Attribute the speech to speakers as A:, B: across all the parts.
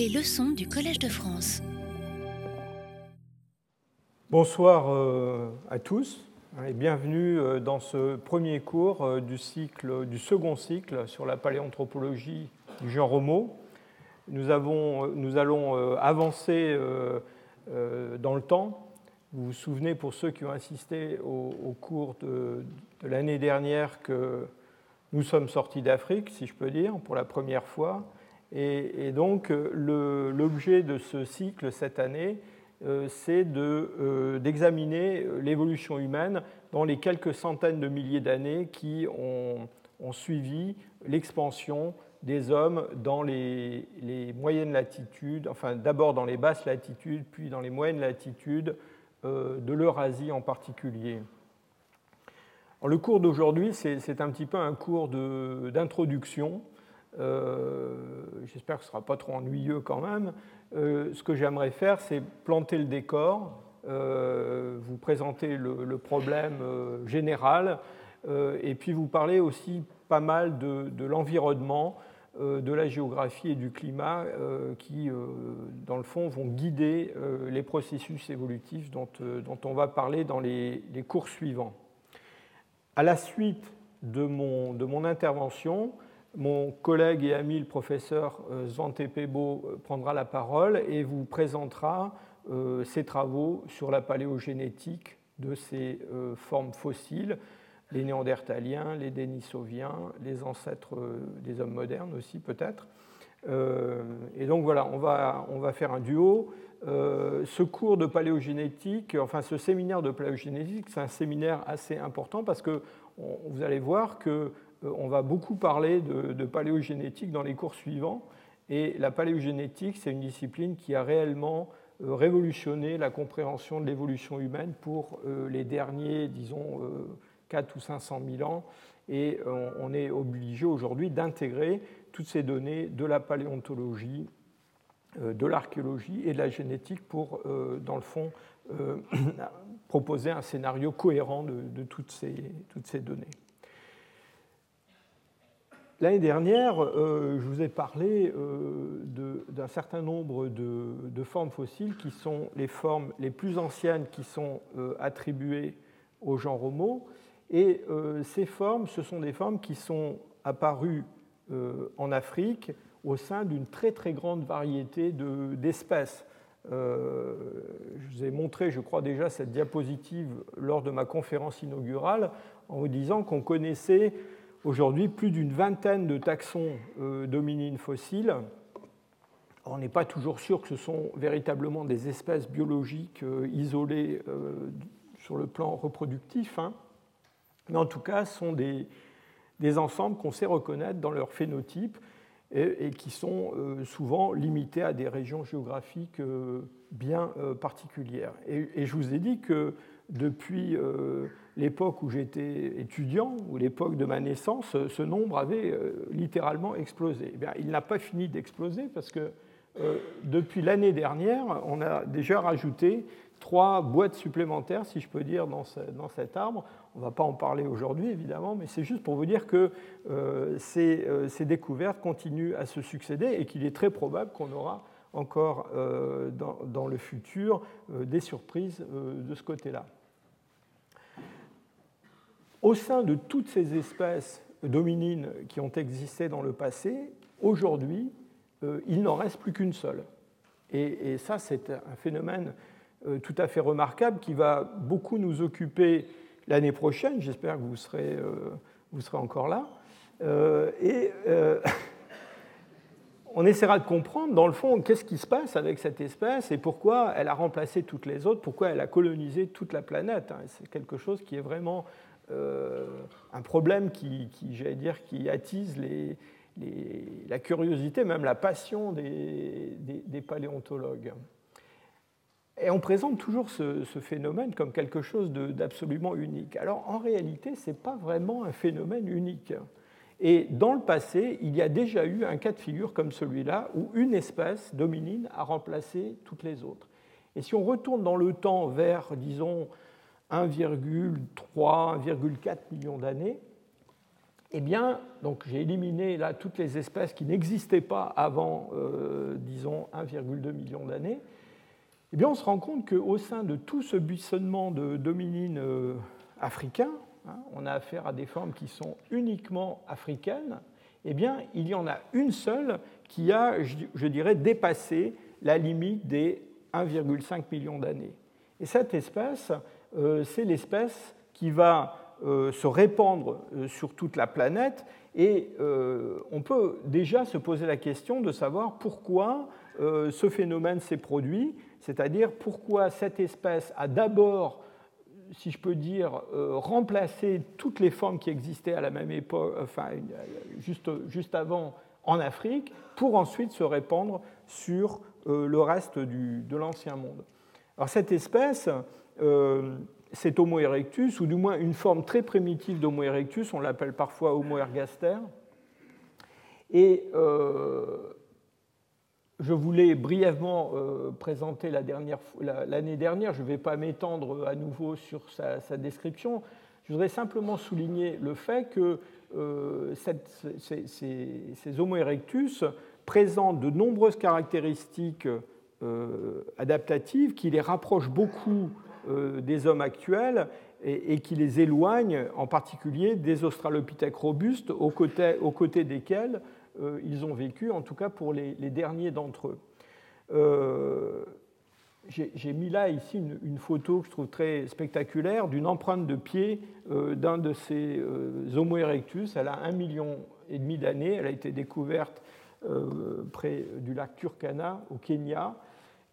A: Les leçons du Collège de France.
B: Bonsoir euh, à tous et bienvenue euh, dans ce premier cours euh, du, cycle, du second cycle sur la paléanthropologie du genre Homo. Nous, avons, nous allons avancer dans le temps. Vous vous souvenez, pour ceux qui ont assisté au, cours de l'année dernière, que nous sommes sortis d'Afrique, si je peux dire, pour la première fois. Et, donc, l'objet de ce cycle cette année, euh, c'est euh, d'examiner l'évolution humaine dans les quelques centaines de milliers d'années qui ont, suivi l'expansion des hommes dans les, moyennes latitudes, enfin d'abord dans les basses latitudes, puis dans les moyennes latitudes euh, de l'Eurasie en particulier. Le cours d'aujourd'hui, c'est un petit peu un cours d'introduction. Euh, j'espère que ce ne sera pas trop ennuyeux quand même. Euh, ce que j'aimerais faire, c'est planter le décor, euh, vous présenter le, problème général, et puis vous parler aussi pas mal de, l'environnement, de la géographie et du climat qui, dans le fond, vont guider les processus évolutifs dont, on va parler dans les, cours suivants. À la suite de mon intervention, mon collègue et ami, le professeur euh, Svante Pebo, euh, prendra la parole et vous présentera euh, ses travaux sur la paléogénétique de ces formes fossiles, les néandertaliens, les dénisoviens, les ancêtres des hommes modernes aussi peut-être. Et donc voilà, on va, on va faire un duo. Ce cours de paléogénétique, enfin ce séminaire de paléogénétique, c'est un séminaire assez important parce que vous allez voir que euh, on va beaucoup parler de, paléogénétique dans les cours suivants. Et la paléogénétique, c'est une discipline qui a réellement euh, révolutionné la compréhension de l'évolution humaine pour euh, les derniers, disons, 4 ou 500 000 ans. Et on est obligé aujourd'hui d'intégrer toutes ces données de la paléontologie, de l'archéologie et de la génétique pour, dans le fond, proposer un scénario cohérent de, toutes ces données. L'année dernière, euh, je vous ai parlé euh, d'un certain nombre de, formes fossiles qui sont les formes les plus anciennes qui sont euh, attribuées au genre Homo. Et ces formes, ce sont des formes qui sont apparues en Afrique au sein d'une très très grande variété d'espèces. je vous ai montré, je crois déjà, cette diapositive lors de ma conférence inaugurale en vous disant qu'on connaissait aujourd'hui plus d'une vingtaine de taxons euh, dominines fossiles. On n'est pas toujours sûr que ce sont véritablement des espèces biologiques euh, isolées euh, sur le plan reproductif, hein. mais en tout cas, ce sont des, ensembles qu'on sait reconnaître dans leur phénotype et, qui sont souvent limités à des régions géographiques bien particulières. et, je vous ai dit que depuis l'époque où j'étais étudiant, ou l'époque de ma naissance, ce nombre avait euh, littéralement explosé. Eh il n'a pas fini d'exploser parce que euh, depuis l'année dernière, on a déjà rajouté trois boîtes supplémentaires, si je peux dire, dans, cet arbre. On ne va pas en parler aujourd'hui, évidemment, mais c'est juste pour vous dire que euh, ces, découvertes continuent à se succéder et qu'il est très probable qu'on aura encore dans, le futur des surprises de ce côté-là. Au sein de toutes ces espèces dominines qui ont existé dans le passé, aujourd'hui, euh, il n'en reste plus qu'une seule. Et, ça, c'est un phénomène euh, tout à fait remarquable qui va beaucoup nous occuper l'année prochaine. J'espère que vous serez, euh, vous serez encore là. et on essaiera de comprendre, dans le fond, qu'est-ce qui se passe avec cette espèce et pourquoi elle a remplacé toutes les autres, pourquoi elle a colonisé toute la planète. Hein. C'est quelque chose qui est vraiment un problème qui, j'allais dire, qui attise la curiosité, même la passion des, paléontologues. Et on présente toujours ce, phénomène comme quelque chose d'absolument unique. Alors en réalité, ce n'est pas vraiment un phénomène unique. Et dans le passé, il y a déjà eu un cas de figure comme celui-là, où une espèce dominine a remplacé toutes les autres. Et si on retourne dans le temps vers, disons, 1,3, 1,4 million d'années, eh bien, donc j'ai éliminé là toutes les espèces qui n'existaient pas avant, euh, disons, 1,2 million d'années. Eh bien, on se rend compte qu'au sein de tout ce buissonnement de dominines euh, africains, hein, on a affaire à des formes qui sont uniquement africaines, eh bien, il y en a une seule qui a, je dirais, dépassé la limite des 1,5 million d'années. Et cette espèce, c'est l'espèce qui va euh, se répandre euh, sur toute la planète et on peut déjà se poser la question de savoir pourquoi ce phénomène s'est produit, c'est-à-dire pourquoi cette espèce a d'abord si je peux dire, remplacé toutes les formes qui existaient à la même époque, enfin, juste, juste avant en Afrique, pour ensuite se répandre sur le reste de l'ancien monde. Alors cette espèce, euh, c'est Homo erectus, ou du moins une forme très primitive d'Homo erectus, on l'appelle parfois Homo ergaster. Et euh, je voulais brièvement euh, présenter l'année dernière, je ne vais pas m'étendre à nouveau sur sa, description, je voudrais simplement souligner le fait que ces, Homo erectus présentent de nombreuses caractéristiques adaptatives qui les rapprochent beaucoup des hommes actuels et, qui les éloignent en particulier des australopithèques robustes aux côtés, desquels euh, ils ont vécu, en tout cas pour les, derniers d'entre eux. Euh, j'ai mis là ici une, photo que je trouve très spectaculaire d'une empreinte de pied d'un de ces Homo erectus. Elle a un million et demi d'années. Elle a été découverte près du lac Turkana au Kenya.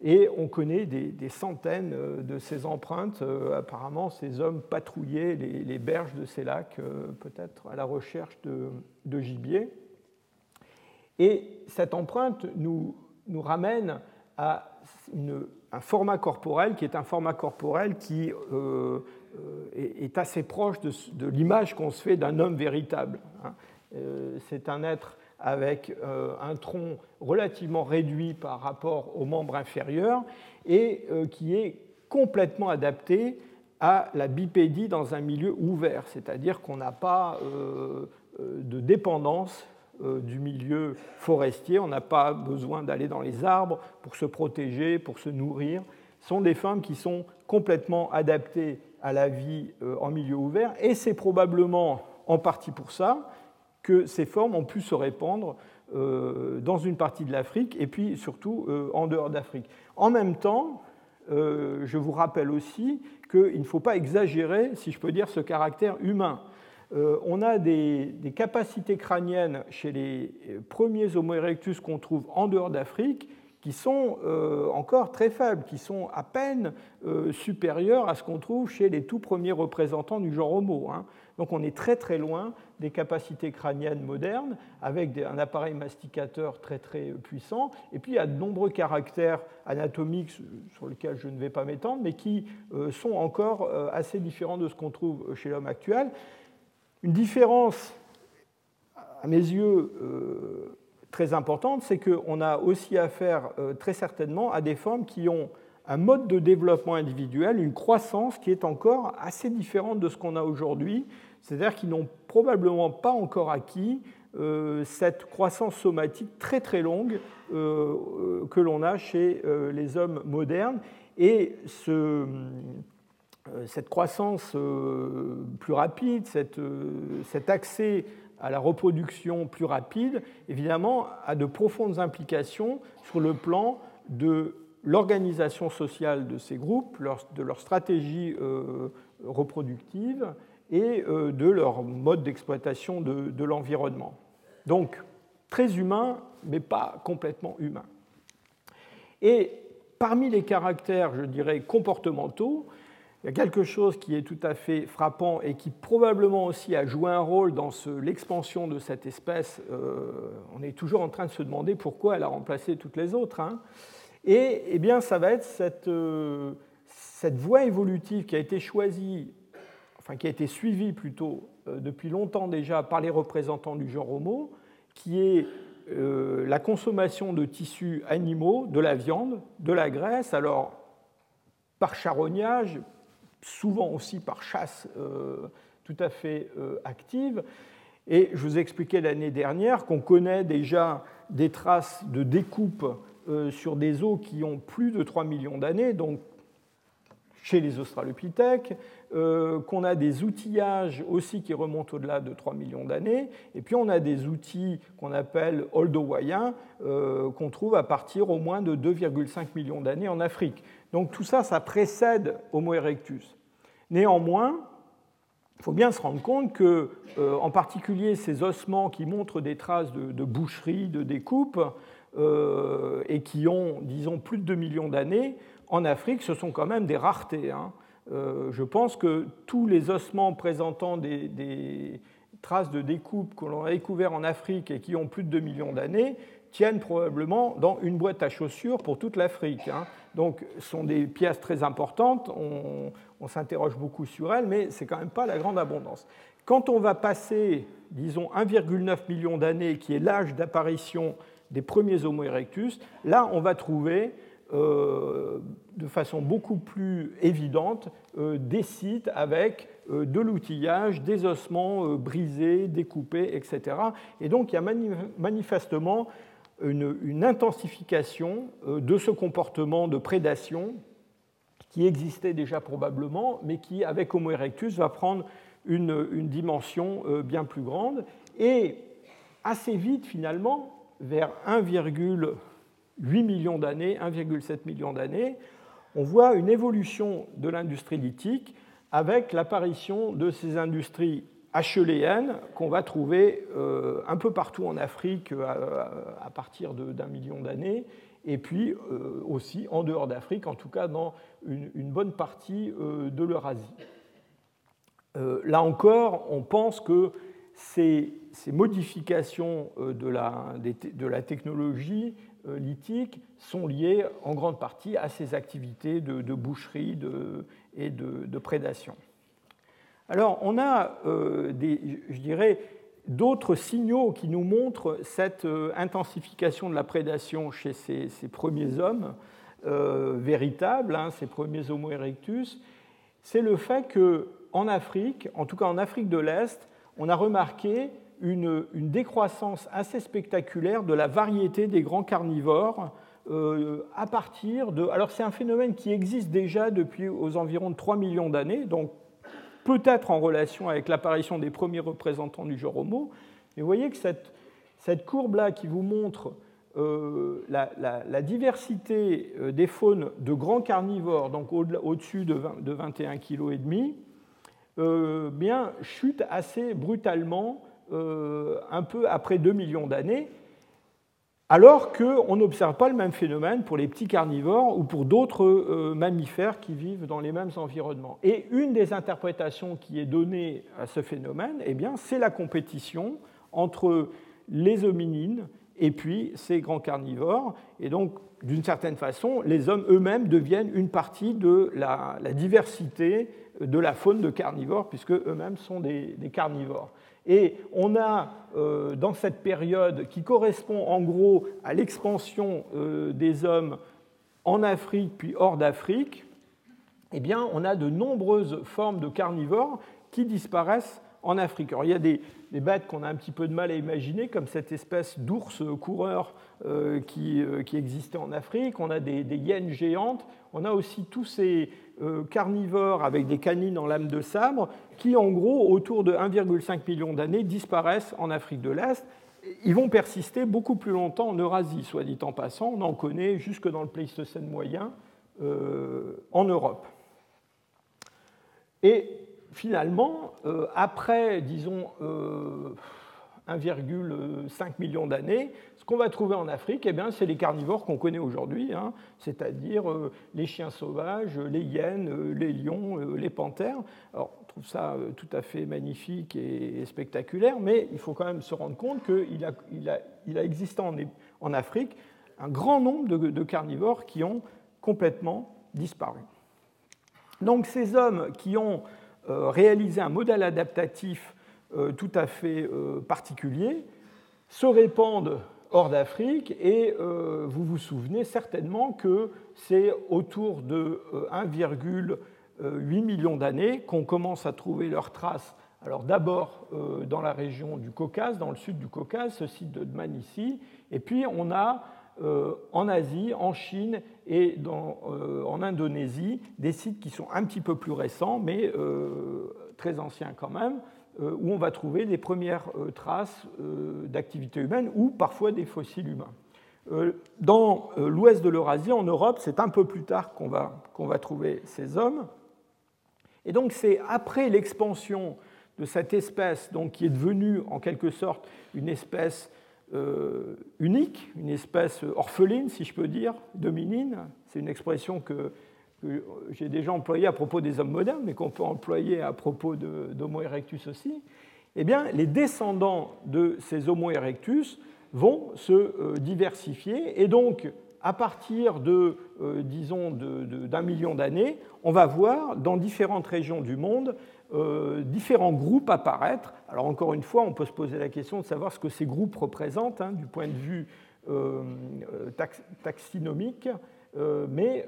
B: Et on connaît des, centaines euh, de ces empreintes. Euh, apparemment, ces hommes patrouillaient les, berges de ces lacs, euh, peut-être à la recherche de, gibier. Et cette empreinte nous, ramène à un format corporel qui est un format corporel qui est, assez proche de, l'image qu'on se fait d'un homme véritable. Hein. C'est un être avec euh, un tronc relativement réduit par rapport aux membres inférieurs et euh, qui est complètement adapté à la bipédie dans un milieu ouvert, c'est-à-dire qu'on n'a pas euh, de dépendance du milieu forestier, on n'a pas besoin d'aller dans les arbres pour se protéger, pour se nourrir. Ce sont des femmes qui sont complètement adaptées à la vie en milieu ouvert et c'est probablement en partie pour ça que ces formes ont pu se répandre euh, dans une partie de l'Afrique et puis surtout euh, en dehors d'Afrique. En même temps, euh, je vous rappelle aussi qu'il ne faut pas exagérer, si je peux dire, ce caractère humain. on a des, capacités crâniennes chez les premiers Homo erectus qu'on trouve en dehors d'Afrique qui sont encore très faibles, qui sont à peine supérieures à ce qu'on trouve chez les tout premiers représentants du genre Homo. Hein. Donc on est très très loin des capacités crâniennes modernes avec un appareil masticateur très très puissant. Et puis il y a de nombreux caractères anatomiques sur lesquels je ne vais pas m'étendre, mais qui euh, sont encore euh, assez différents de ce qu'on trouve chez l'homme actuel. Une différence, à mes yeux, euh, très importante, c'est qu'on a aussi affaire très certainement à des formes qui ont un mode de développement individuel, une croissance qui est encore assez différente de ce qu'on a aujourd'hui, c'est-à-dire qu'ils n'ont probablement pas encore acquis euh, cette croissance somatique très très longue euh, euh, que l'on a chez les hommes modernes. Et cette croissance plus rapide, cet accès à la reproduction plus rapide, évidemment, a de profondes implications sur le plan de l'organisation sociale de ces groupes, de leur stratégie reproductive et euh, de leur mode d'exploitation de, l'environnement. Donc, très humain, mais pas complètement humain. Et parmi les caractères, je dirais, comportementaux, il y a quelque chose qui est tout à fait frappant et qui probablement aussi a joué un rôle dans l'expansion de cette espèce. Euh, on est toujours en train de se demander pourquoi elle a remplacé toutes les autres. Hein. Et eh bien, ça va être euh, cette voie évolutive qui a été choisie qui a été suivi plutôt euh, depuis longtemps déjà par les représentants du genre Homo, qui est euh, la consommation de tissus animaux, de la viande, de la graisse, alors par charognage, souvent aussi par chasse euh, tout à fait active. Et je vous expliquais l'année dernière qu'on connaît déjà des traces de découpe sur des os qui ont plus de 3 millions d'années, donc chez les australopithèques, euh, qu'on a des outillages aussi qui remontent au-delà de 3 millions d'années, et puis on a des outils qu'on appelle oldowaïens, euh, qu'on trouve à partir au moins de 2,5 millions d'années en Afrique. Donc tout ça, ça précède Homo erectus. Néanmoins, il faut bien se rendre compte que, euh, en particulier, ces ossements qui montrent des traces de, boucherie, de découpe, et qui ont, disons, plus de 2 millions d'années, en Afrique, ce sont quand même des raretés. Hein. Euh, je pense que tous les ossements présentant des, traces de découpe que l'on a découverts en Afrique et qui ont plus de 2 millions d'années tiennent probablement dans une boîte à chaussures pour toute l'Afrique. Hein. Donc, ce sont des pièces très importantes, on, on s'interroge beaucoup sur elles, mais ce n'est quand même pas la grande abondance. Quand on va passer, disons, 1,9 million d'années, qui est l'âge d'apparition des premiers Homo erectus, là, on va trouver de façon beaucoup plus évidente euh, des sites avec euh, de l'outillage, des ossements brisés, découpés, etc. Et donc il y a manifestement une, intensification de ce comportement de prédation qui existait déjà probablement, mais qui, avec Homo erectus, va prendre une, une dimension bien plus grande. Et assez vite, finalement, vers 1,8 millions d'années, 1,7 million d'années, on voit une évolution de l'industrie lithique avec l'apparition de ces industries acheléennes qu'on va trouver euh, un peu partout en Afrique euh, à, partir d'un million d'années, et puis euh, aussi en dehors d'Afrique, en tout cas dans une, bonne partie de l'Eurasie. là encore, on pense que ces, modifications de la technologie lithique sont liées en grande partie à ces activités de, boucherie et de, prédation. Alors, on a, euh, je dirais, d'autres signaux qui nous montrent cette euh, intensification de la prédation chez ces, premiers hommes euh, véritables, hein, ces premiers Homo erectus. C'est le fait qu'en Afrique, en tout cas en Afrique de l'Est, on a remarqué une, décroissance assez spectaculaire de la variété des grands carnivores euh, à partir de... Alors c'est un phénomène qui existe déjà depuis aux environs de 3 millions d'années, donc peut-être en relation avec l'apparition des premiers représentants du genre Homo. Mais vous voyez que cette, cette courbe-là qui vous montre euh, la, diversité euh, des faunes de grands carnivores, donc au-dessus de, de 21,5 kg, euh, bien, chute assez brutalement euh, un peu après 2 millions d'années, alors qu'on n'observe pas le même phénomène pour les petits carnivores ou pour d'autres euh, mammifères qui vivent dans les mêmes environnements. Et une des interprétations qui est donnée à ce phénomène, eh bien, c'est la compétition entre les hominines et puis ces grands carnivores. Et donc, d'une certaine façon, les hommes eux-mêmes deviennent une partie de la, diversité de la faune de carnivores, puisque eux-mêmes sont des, carnivores. Et on a, euh, dans cette période qui correspond en gros à l'expansion euh, des hommes en Afrique puis hors d'Afrique, eh bien, on a de nombreuses formes de carnivores qui disparaissent en Afrique. Alors, il y a des, bêtes qu'on a un petit peu de mal à imaginer, comme cette espèce d'ours coureur euh, qui, qui, existait en Afrique. On a des, des hyènes géantes. On a aussi tous ces euh, carnivores avec des canines en lame de sabre qui, en gros, autour de 1,5 million d'années, disparaissent en Afrique de l'Est. Ils vont persister beaucoup plus longtemps en Eurasie, soit dit en passant. On en connaît jusque dans le Pléistocène moyen euh, en Europe. Et finalement, euh, après, disons, 1,5 million d'années, ce qu'on va trouver en Afrique, eh c'est les carnivores qu'on connaît aujourd'hui, hein, c'est-à-dire euh, les chiens sauvages, les hyènes, euh, les lions, euh, les panthères. Alors, on trouve ça tout à fait magnifique et, spectaculaire, mais il faut quand même se rendre compte qu'il a, existé en, Afrique un grand nombre de carnivores qui ont complètement disparu. Donc ces hommes qui ont réalisé un modèle adaptatif euh, tout à fait euh, particuliers se répandent hors d'Afrique et euh, vous vous souvenez certainement que c'est autour de 1,8 million d'années qu'on commence à trouver leurs traces. Alors d'abord dans la région du Caucase, dans le sud du Caucase, ce site de Dman ici, et puis on a en Asie, en Chine et en Indonésie des sites qui sont un petit peu plus récents, mais très anciens quand même, où on va trouver des premières traces d'activité humaine ou parfois des fossiles humains. Euh, dans euh, l'ouest de l'Eurasie, en Europe, c'est un peu plus tard qu'on va, va, trouver ces hommes. Et donc c'est après l'expansion de cette espèce, donc, qui est devenue en quelque sorte une espèce euh, unique, une espèce orpheline, si je peux dire, dominine. C'est une expression que, que j'ai déjà employée à propos des hommes modernes, mais qu'on peut employer à propos d'Homo erectus aussi. Eh bien, les descendants de ces Homo erectus vont se euh, diversifier. Et donc, à partir de, euh, disons, d'un million d'années, on va voir dans différentes régions du monde euh, différents groupes apparaître. Alors encore une fois, on peut se poser la question de savoir ce que ces groupes représentent hein, du point de vue taxinomique, mais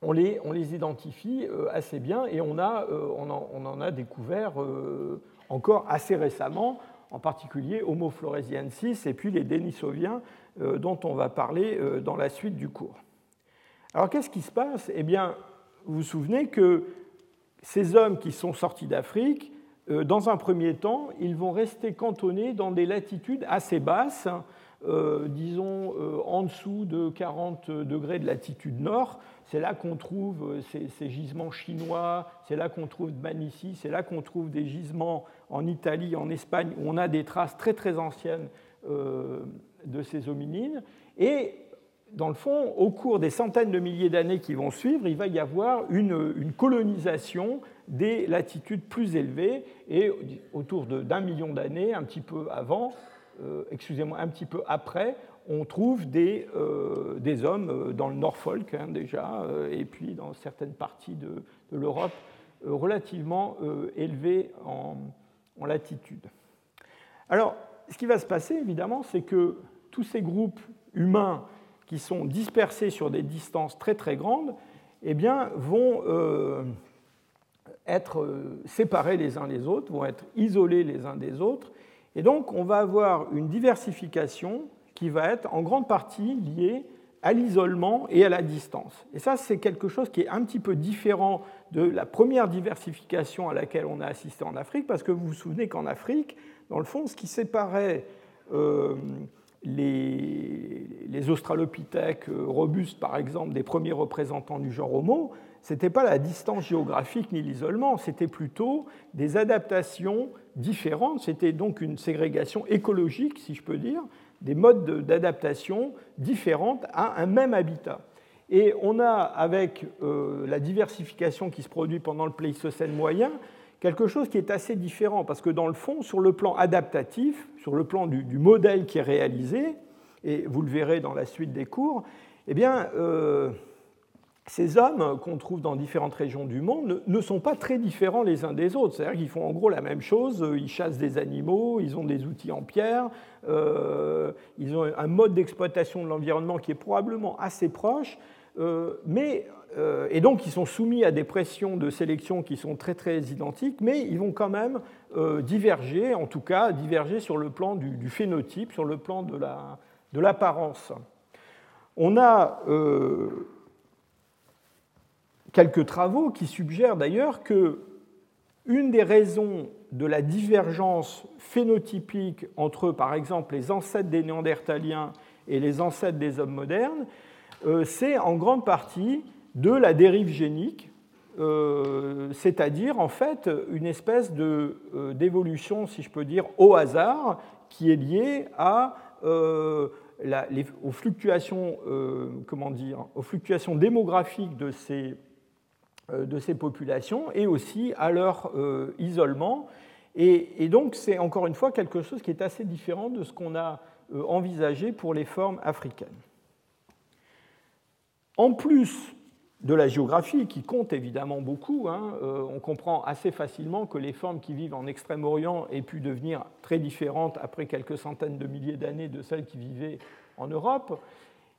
B: on les, on, les, identifie assez bien et on, a, on, en, on en, a découvert encore assez récemment en particulier Homo floresiensis et puis les Denisoviens euh, dont on va parler euh, dans la suite du cours. Alors qu'est-ce qui se passe? Eh bien, vous vous souvenez que ces hommes qui sont sortis d'Afrique, euh, dans un premier temps, ils vont rester cantonnés dans des latitudes assez basses, disons en dessous de 40 degrés de latitude nord, c'est là qu'on trouve euh, ces, gisements chinois, c'est là qu'on trouve Manici, c'est là qu'on trouve des gisements en Italie, en Espagne, où on a des traces très très anciennes euh, de ces hominines. Et dans le fond, au cours des centaines de milliers d'années qui vont suivre, il va y avoir une, colonisation des latitudes plus élevées et autour d'un million d'années, un petit peu avant, euh, excusez-moi, un petit peu après, on trouve des, euh, des, hommes euh, dans le Norfolk hein, déjà, et puis dans certaines parties de, l'Europe relativement élevés en, latitude. Alors, ce qui va se passer, évidemment, c'est que tous ces groupes humains qui sont dispersés sur des distances très très grandes, eh bien, vont être séparés les uns des autres, vont être isolés les uns des autres, et donc on va avoir une diversification qui va être en grande partie lié à l'isolement et à la distance. Et ça, c'est quelque chose qui est un petit peu différent de la première diversification à laquelle on a assisté en Afrique, parce que vous vous souvenez qu'en Afrique, dans le fond, ce qui séparait euh, les, australopithèques euh, robustes, par exemple, des premiers représentants du genre Homo, ce n'était pas la distance géographique ni l'isolement, c'était plutôt des adaptations différentes, c'était donc une ségrégation écologique, si je peux dire, des modes d'adaptation différentes à un même habitat. Et on a, avec euh, la diversification qui se produit pendant le Pléistocène moyen, quelque chose qui est assez différent, parce que dans le fond, sur le plan adaptatif, sur le plan du, modèle qui est réalisé, et vous le verrez dans la suite des cours, eh bien, euh, ces hommes qu'on trouve dans différentes régions du monde ne sont pas très différents les uns des autres. C'est-à-dire qu'ils font en gros la même chose, ils chassent des animaux, ils ont des outils en pierre, euh, ils ont un mode d'exploitation de l'environnement qui est probablement assez proche, euh, mais, euh, et donc ils sont soumis à des pressions de sélection qui sont très très identiques, mais ils vont quand même diverger, en tout cas diverger sur le plan du, phénotype, sur le plan de l'apparence. On a quelques travaux qui suggèrent d'ailleurs que une des raisons de la divergence phénotypique entre, par exemple, les ancêtres des Néandertaliens et les ancêtres des hommes modernes, euh, c'est en grande partie de la dérive génique, euh, c'est-à-dire en fait une espèce euh, d'évolution, si je peux dire, au hasard, qui est liée à, aux, fluctuations, comment dire, aux fluctuations démographiques de ces euh, de ces populations et aussi à leur euh, isolement. Et, donc c'est encore une fois quelque chose qui est assez différent de ce qu'on a euh, envisagé pour les formes africaines. En plus de la géographie, qui compte évidemment beaucoup, hein, on comprend assez facilement que les formes qui vivent en Extrême-Orient aient pu devenir très différentes après quelques centaines de milliers d'années de celles qui vivaient en Europe.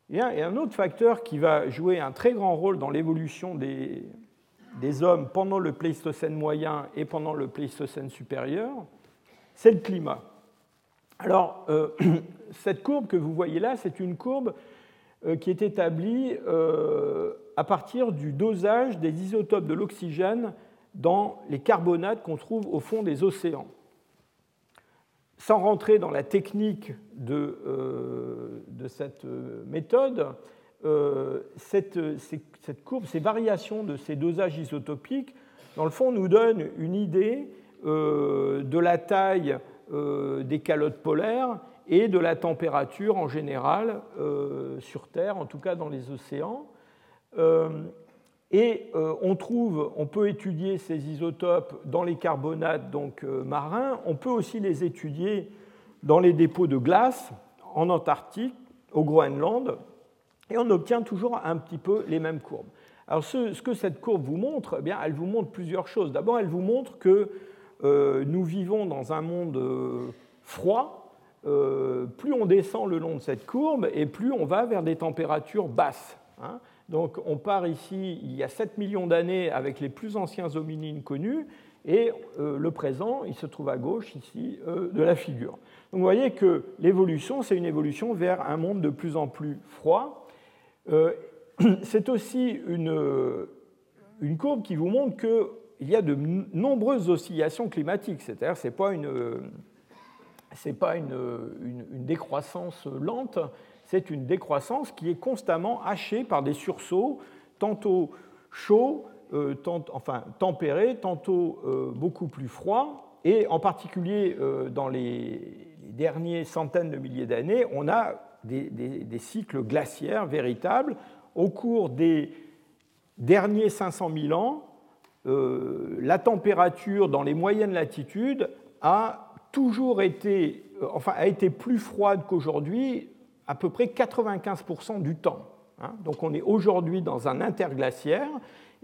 B: Et un autre facteur qui va jouer un très grand rôle dans l'évolution des, hommes pendant le Pléistocène moyen et pendant le Pléistocène supérieur, c'est le climat. Alors, euh, cette courbe que vous voyez là, c'est une courbe euh, qui est établie euh, à partir du dosage des isotopes de l'oxygène dans les carbonates qu'on trouve au fond des océans. Sans rentrer dans la technique de, de cette méthode, cette, cette, courbe, ces variations de ces dosages isotopiques, dans le fond, nous donnent une idée de la taille euh, des calottes polaires et de la température en général euh, sur Terre, en tout cas dans les océans. Euh, et on trouve, on peut étudier ces isotopes dans les carbonates donc marins. On peut aussi les étudier dans les dépôts de glace en Antarctique, au Groenland, et on obtient toujours un petit peu les mêmes courbes. Alors ce, que cette courbe vous montre, eh bien, elle vous montre plusieurs choses. D'abord, elle vous montre que euh, nous vivons dans un monde euh, froid. Euh, plus on descend le long de cette courbe et plus on va vers des températures basses. Hein. Donc on part ici il y a 7 millions d'années avec les plus anciens hominines connus et le présent, il se trouve à gauche ici de la figure. Donc vous voyez que l'évolution, c'est une évolution vers un monde de plus en plus froid. c'est aussi une, une courbe qui vous montre que il y a de nombreuses oscillations climatiques, c'est-à-dire ce n'est pas, une, décroissance lente, c'est une décroissance qui est constamment hachée par des sursauts, tantôt chauds, euh, enfin tempérés, tantôt euh, beaucoup plus froids, et en particulier euh, dans les, dernières centaines de milliers d'années, on a des, des, cycles glaciaires véritables. Au cours des derniers 500 000 ans, euh, la température dans les moyennes latitudes a toujours été, euh, enfin, a été plus froide qu'aujourd'hui à peu près 95% du temps. Hein. Donc on est aujourd'hui dans un interglaciaire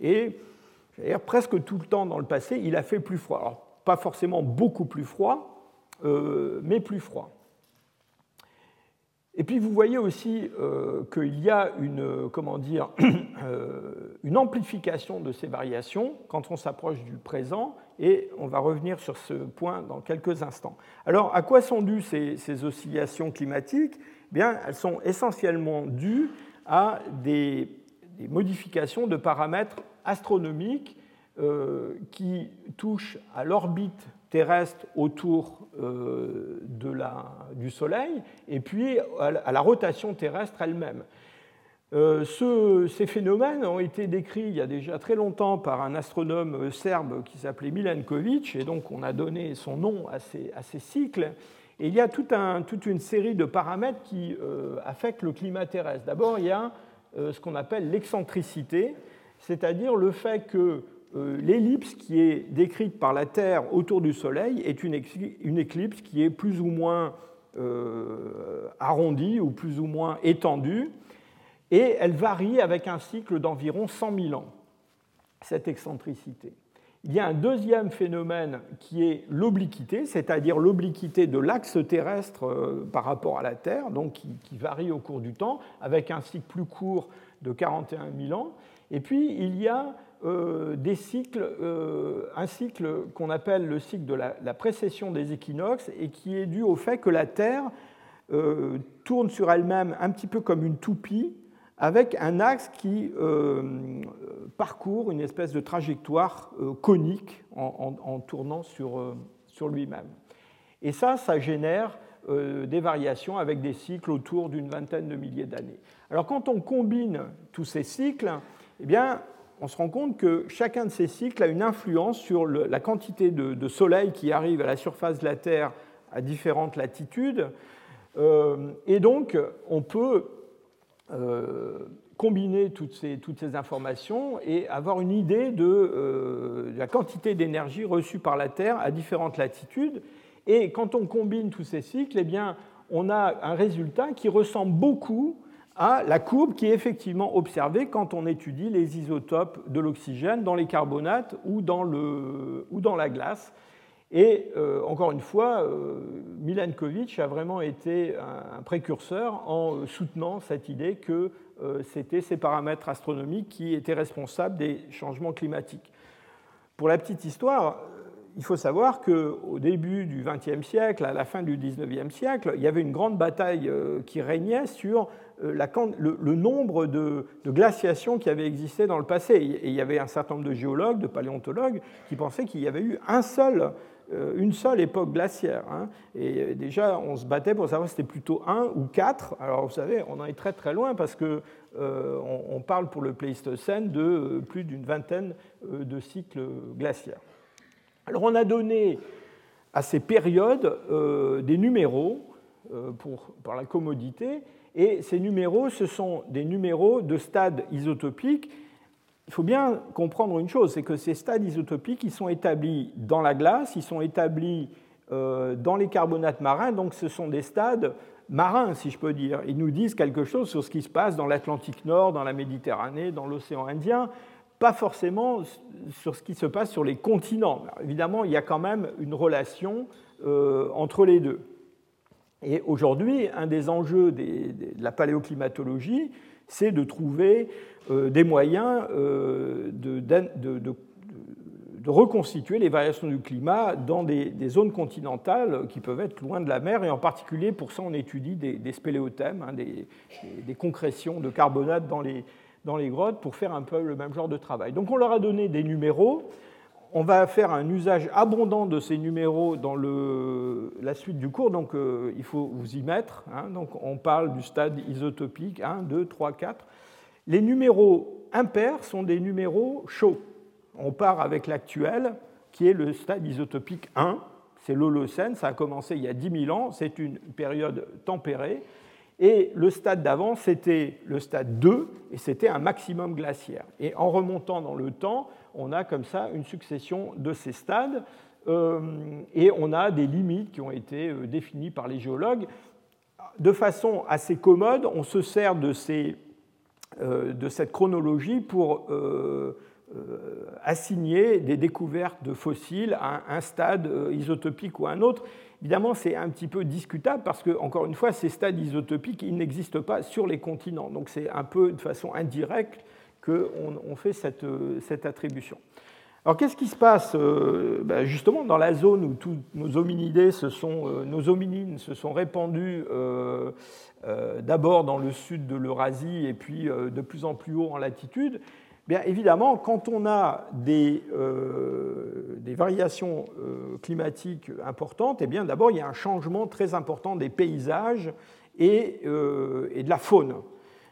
B: et presque tout le temps dans le passé, il a fait plus froid. Pas forcément beaucoup plus froid, euh, mais plus froid. Et puis vous voyez aussi euh, qu'il y a une, euh, comment dire, euh, une amplification de ces variations quand on s'approche du présent, et on va revenir sur ce point dans quelques instants. Alors à quoi sont dues ces, oscillations climatiques? Eh Bien, Elles sont essentiellement dues à des, des modifications de paramètres astronomiques qui touchent à l'orbite terrestre autour euh, de la, du Soleil et puis à la rotation terrestre elle-même. Euh, ces phénomènes ont été décrits il y a déjà très longtemps par un astronome serbe qui s'appelait Milankovic, et donc on a donné son nom à ces, à ces cycles. Et il y a un, toute une série de paramètres qui euh, affectent le climat terrestre. D'abord, il y a ce qu'on appelle l'excentricité, c'est-à-dire le fait que euh, l'ellipse qui est décrite par la Terre autour du Soleil est une, éclipse qui est plus ou moins euh, arrondie ou plus ou moins étendue, et elle varie avec un cycle d'environ 100 000 ans, cette excentricité. Il y a un deuxième phénomène qui est l'obliquité, c'est-à-dire l'obliquité de l'axe terrestre euh, par rapport à la Terre, donc qui, qui, varie au cours du temps, avec un cycle plus court de 41 000 ans. Et puis, il y a euh, des cycles, euh, un cycle qu'on appelle le cycle de la, précession des équinoxes et qui est dû au fait que la Terre euh, tourne sur elle-même un petit peu comme une toupie avec un axe qui parcourt une espèce de trajectoire conique en, tournant sur, sur lui-même. Et ça, ça génère des variations avec des cycles autour d'une vingtaine de milliers d'années. Alors quand on combine tous ces cycles, eh bien, on se rend compte que chacun de ces cycles a une influence sur la quantité de, soleil qui arrive à la surface de la Terre à différentes latitudes. Euh, et donc, on peut euh, combiner toutes ces, informations et avoir une idée de, euh, la quantité d'énergie reçue par la Terre à différentes latitudes. Et quand on combine tous ces cycles, eh bien, on a un résultat qui ressemble beaucoup à la courbe qui est effectivement observée quand on étudie les isotopes de l'oxygène dans les carbonates ou dans, le, ou dans la glace. Et encore une fois, Milankovitch a vraiment été un, précurseur en soutenant cette idée que c'était ces paramètres astronomiques qui étaient responsables des changements climatiques. Pour la petite histoire, il faut savoir qu'au début du XXe siècle, à la fin du XIXe siècle, il y avait une grande bataille euh, qui régnait sur euh, le, nombre de, glaciations qui avaient existé dans le passé. Et il y avait un certain nombre de géologues, de paléontologues, qui pensaient qu'il y avait eu un seul, euh, une seule époque glaciaire. Hein. Et déjà, on se battait pour savoir si c'était plutôt un ou quatre. Alors, vous savez, on en est très très loin parce que on parle pour le Pléistocène de plus d'une vingtaine de cycles glaciaires. Alors on a donné à ces périodes euh, des numéros euh, pour, par la commodité, et ces numéros, ce sont des numéros de stades isotopiques. Il faut bien comprendre une chose, c'est que ces stades isotopiques, ils sont établis dans la glace, ils sont établis euh, dans les carbonates marins, donc ce sont des stades marins, si je peux dire. Ils nous disent quelque chose sur ce qui se passe dans l'Atlantique Nord, dans la Méditerranée, dans l'océan Indien pas forcément sur ce qui se passe sur les continents. évidemment, il y a quand même une relation euh, entre les deux. Et aujourd'hui, un des enjeux de la paléoclimatologie, c'est de trouver euh, des moyens euh, de, reconstituer les variations du climat dans des, zones continentales qui peuvent être loin de la mer. Et en particulier, pour ça, on étudie des, spéléothèmes, hein, des, concrétions de carbonate dans les, dans les grottes pour faire un peu le même genre de travail. Donc on leur a donné des numéros. On va faire un usage abondant de ces numéros dans la suite du cours, donc euh, il faut vous y mettre. Hein. Donc on parle du stade isotopique 1, 2, 3, 4. Les numéros impairs sont des numéros chauds. On part avec l'actuel, qui est le stade isotopique 1. C'est l'Holocène, ça a commencé il y a 10 000 ans, c'est une période tempérée. Et le stade d'avant, c'était le stade 2, et c'était un maximum glaciaire. Et en remontant dans le temps, on a comme ça une succession de ces stades, euh, et on a des limites qui ont été euh, définies par les géologues. De façon assez commode, on se sert de, ces, euh, de cette chronologie pour assigner des découvertes de fossiles à un stade isotopique ou à un autre. Évidemment, c'est un petit peu discutable parce que, encore une fois, ces stades isotopiques, ils n'existent pas sur les continents. Donc c'est un peu de façon indirecte qu'on fait cette, cette, attribution. Alors qu'est-ce qui se passe euh, ben, justement dans la zone où tous nos hominidés se sont, euh, nos hominines se sont répandus euh, d'abord dans le sud de l'Eurasie et puis de plus en plus haut en latitude? Bien évidemment, quand on a des, euh, variations euh, climatiques importantes, eh bien d'abord il y a un changement très important des paysages euh, et, de la faune.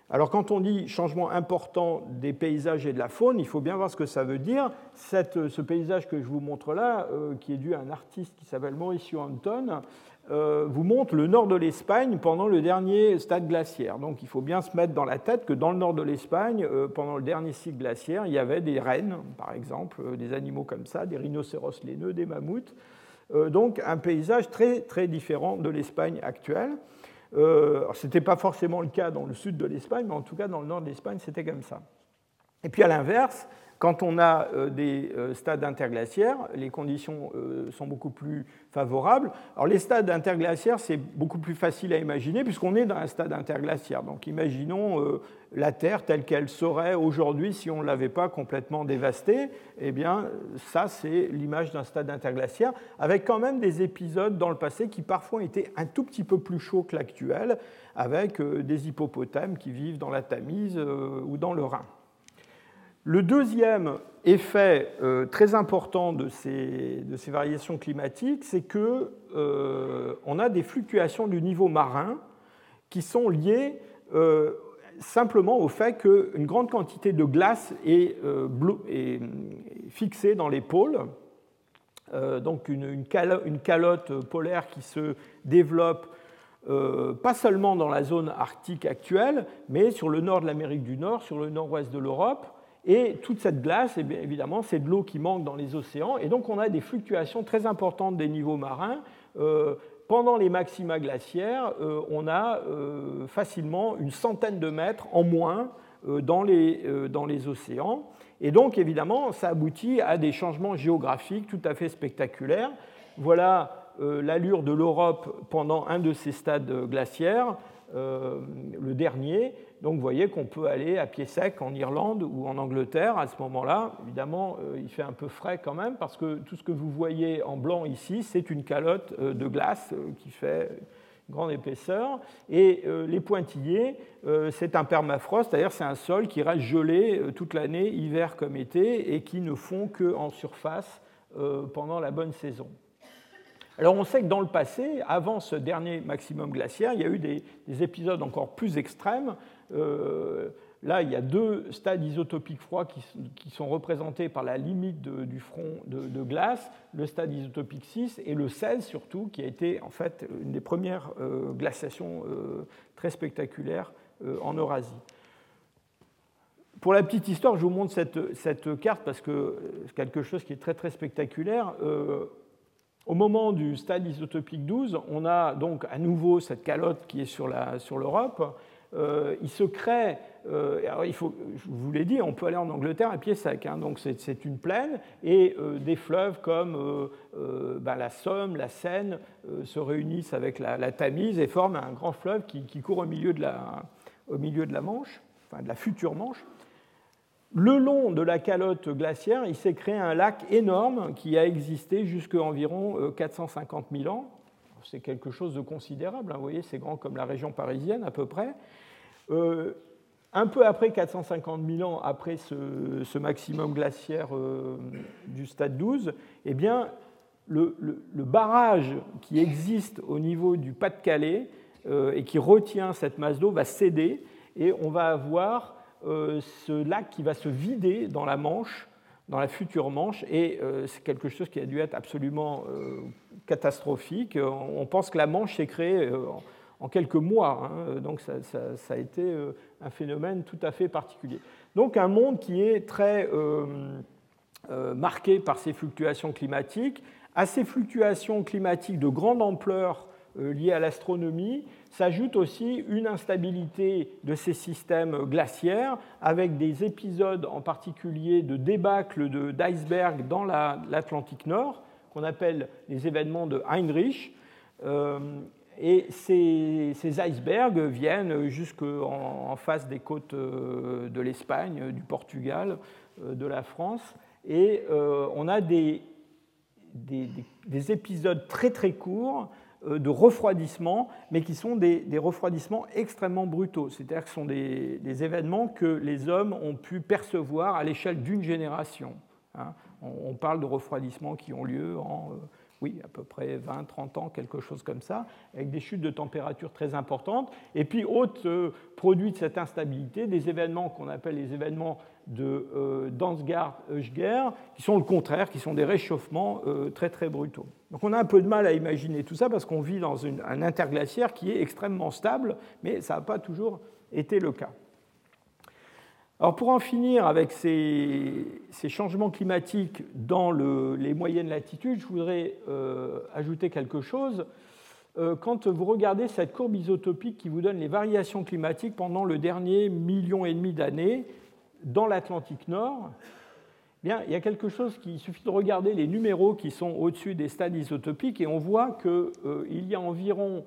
B: Alors quand on dit changement important des paysages et de la faune, il faut bien voir ce que ça veut dire. Ce paysage que je vous montre là, qui est dû à un artiste qui s'appelle Mauricio Anton, euh, vous montre le nord de l'Espagne pendant le dernier stade glaciaire. Donc il faut bien se mettre dans la tête que dans le nord de l'Espagne, euh, pendant le dernier cycle glaciaire, il y avait des rennes, par exemple, euh, des animaux comme ça, des rhinocéros laineux, des mammouths. donc un paysage très, très différent de l'Espagne actuelle. Ce n'était pas forcément le cas dans le sud de l'Espagne, mais en tout cas dans le nord de l'Espagne, c'était comme ça. Et puis à l'inverse, quand on a euh, des euh, stades interglaciaires, les conditions euh, sont beaucoup plus favorables. Alors les stades interglaciaires, c'est beaucoup plus facile à imaginer puisqu'on est dans un stade interglaciaire. Donc imaginons la Terre telle qu'elle serait aujourd'hui si on ne l'avait pas complètement dévastée. Eh bien, ça, c'est l'image d'un stade interglaciaire, avec quand même des épisodes dans le passé qui parfois étaient un tout petit peu plus chauds que l'actuel, avec des hippopotames qui vivent dans la Tamise ou dans le Rhin. Le deuxième effet euh, très important de ces, variations climatiques, c'est qu'on euh, a des fluctuations du niveau marin qui sont liées euh, simplement au fait qu'une grande quantité de glace est, fixée dans les pôles. donc une, calotte polaire qui se développe pas seulement dans la zone arctique actuelle, mais sur le nord de l'Amérique du Nord, sur le nord-ouest de l'Europe, et toute cette glace, eh évidemment, c'est de l'eau qui manque dans les océans. Et donc, on a des fluctuations très importantes des niveaux marins. Euh, pendant les maxima glaciaires, euh, on a euh, facilement une centaine de mètres en moins dans les, dans les océans. Et donc, évidemment, ça aboutit à des changements géographiques tout à fait spectaculaires. voilà l'allure de l'Europe pendant un de ces stades glaciaires, le dernier. Donc vous voyez qu'on peut aller à pied sec en Irlande ou en Angleterre à ce moment-là. Évidemment, il fait un peu frais quand même parce que tout ce que vous voyez en blanc ici, c'est une calotte de glace qui fait grande épaisseur. Et euh, les pointillés, euh, c'est un permafrost, c'est-à-dire c'est un sol qui reste gelé euh, toute l'année, hiver comme été, et qui ne fond qu'en surface pendant la bonne saison. Alors on sait que dans le passé, avant ce dernier maximum glaciaire, il y a eu des, épisodes encore plus extrêmes. Là, il y a deux stades isotopiques froids qui, sont représentés par la limite du front de, glace, le stade isotopique 6 et le 16 surtout, qui a été en fait une des premières euh, glaciations euh, très spectaculaires euh, en Eurasie. Pour la petite histoire, je vous montre cette, carte parce que c'est quelque chose qui est très très spectaculaire. Au moment du stade isotopique 12, on a donc à nouveau cette calotte qui est sur l'Europe. Euh, il se crée, euh, il faut, je vous l'ai dit, on peut aller en Angleterre à pied sec, hein, donc c'est une plaine, et euh, des fleuves comme ben, la Somme, la Seine se réunissent avec la, Tamise et forment un grand fleuve qui, court au milieu, de la, au milieu de la Manche, enfin de la future Manche. Le long de la calotte glaciaire, il s'est créé un lac énorme qui a existé jusqu'à environ 450 000 ans. C'est quelque chose de considérable, hein, vous voyez, c'est grand comme la région parisienne à peu près. Euh, un peu après 450 000 ans, après ce, maximum glaciaire euh, du stade 12, eh bien, le, barrage qui existe au niveau du Pas-de-Calais euh, et qui retient cette masse d'eau va céder et on va avoir ce lac qui va se vider dans la Manche, dans la future Manche, et c'est quelque chose qui a dû être absolument catastrophique. On pense que la Manche s'est créée en quelques mois. Hein. Donc ça, a été euh, un phénomène tout à fait particulier. Donc un monde qui est très euh, euh, marqué par ces fluctuations climatiques. À ces fluctuations climatiques de grande ampleur liées à l'astronomie, s'ajoute aussi une instabilité de ces systèmes glaciaires, avec des épisodes en particulier de débâcle d'iceberg dans l'Atlantique Nord, qu'on appelle les événements de Heinrich. Et ces, icebergs viennent jusqu'en en face des côtes euh, de l'Espagne, du Portugal, euh, de la France. Et euh, on a des, des, épisodes très très courts de refroidissement, mais qui sont des, refroidissements extrêmement brutaux. C'est-à-dire que ce sont des, événements que les hommes ont pu percevoir à l'échelle d'une génération. Hein. On, parle de refroidissements qui ont lieu en oui, à peu près 20, 30 ans, quelque chose comme ça, avec des chutes de température très importantes. Et puis, autre euh, produit de cette instabilité, des événements qu'on appelle les événements de euh, Dansgaard-Euger, qui sont le contraire, qui sont des réchauffements euh, très très brutaux. Donc on a un peu de mal à imaginer tout ça parce qu'on vit dans un interglaciaire qui est extrêmement stable, mais ça n'a pas toujours été le cas. Alors pour en finir avec ces, changements climatiques dans les moyennes latitudes, je voudrais euh, ajouter quelque chose. Euh, quand vous regardez cette courbe isotopique qui vous donne les variations climatiques pendant le dernier million et demi d'années dans l'Atlantique Nord, eh bien, il y a quelque chose qui suffit de regarder les numéros qui sont au-dessus des stades isotopiques et on voit qu'il euh, y a environ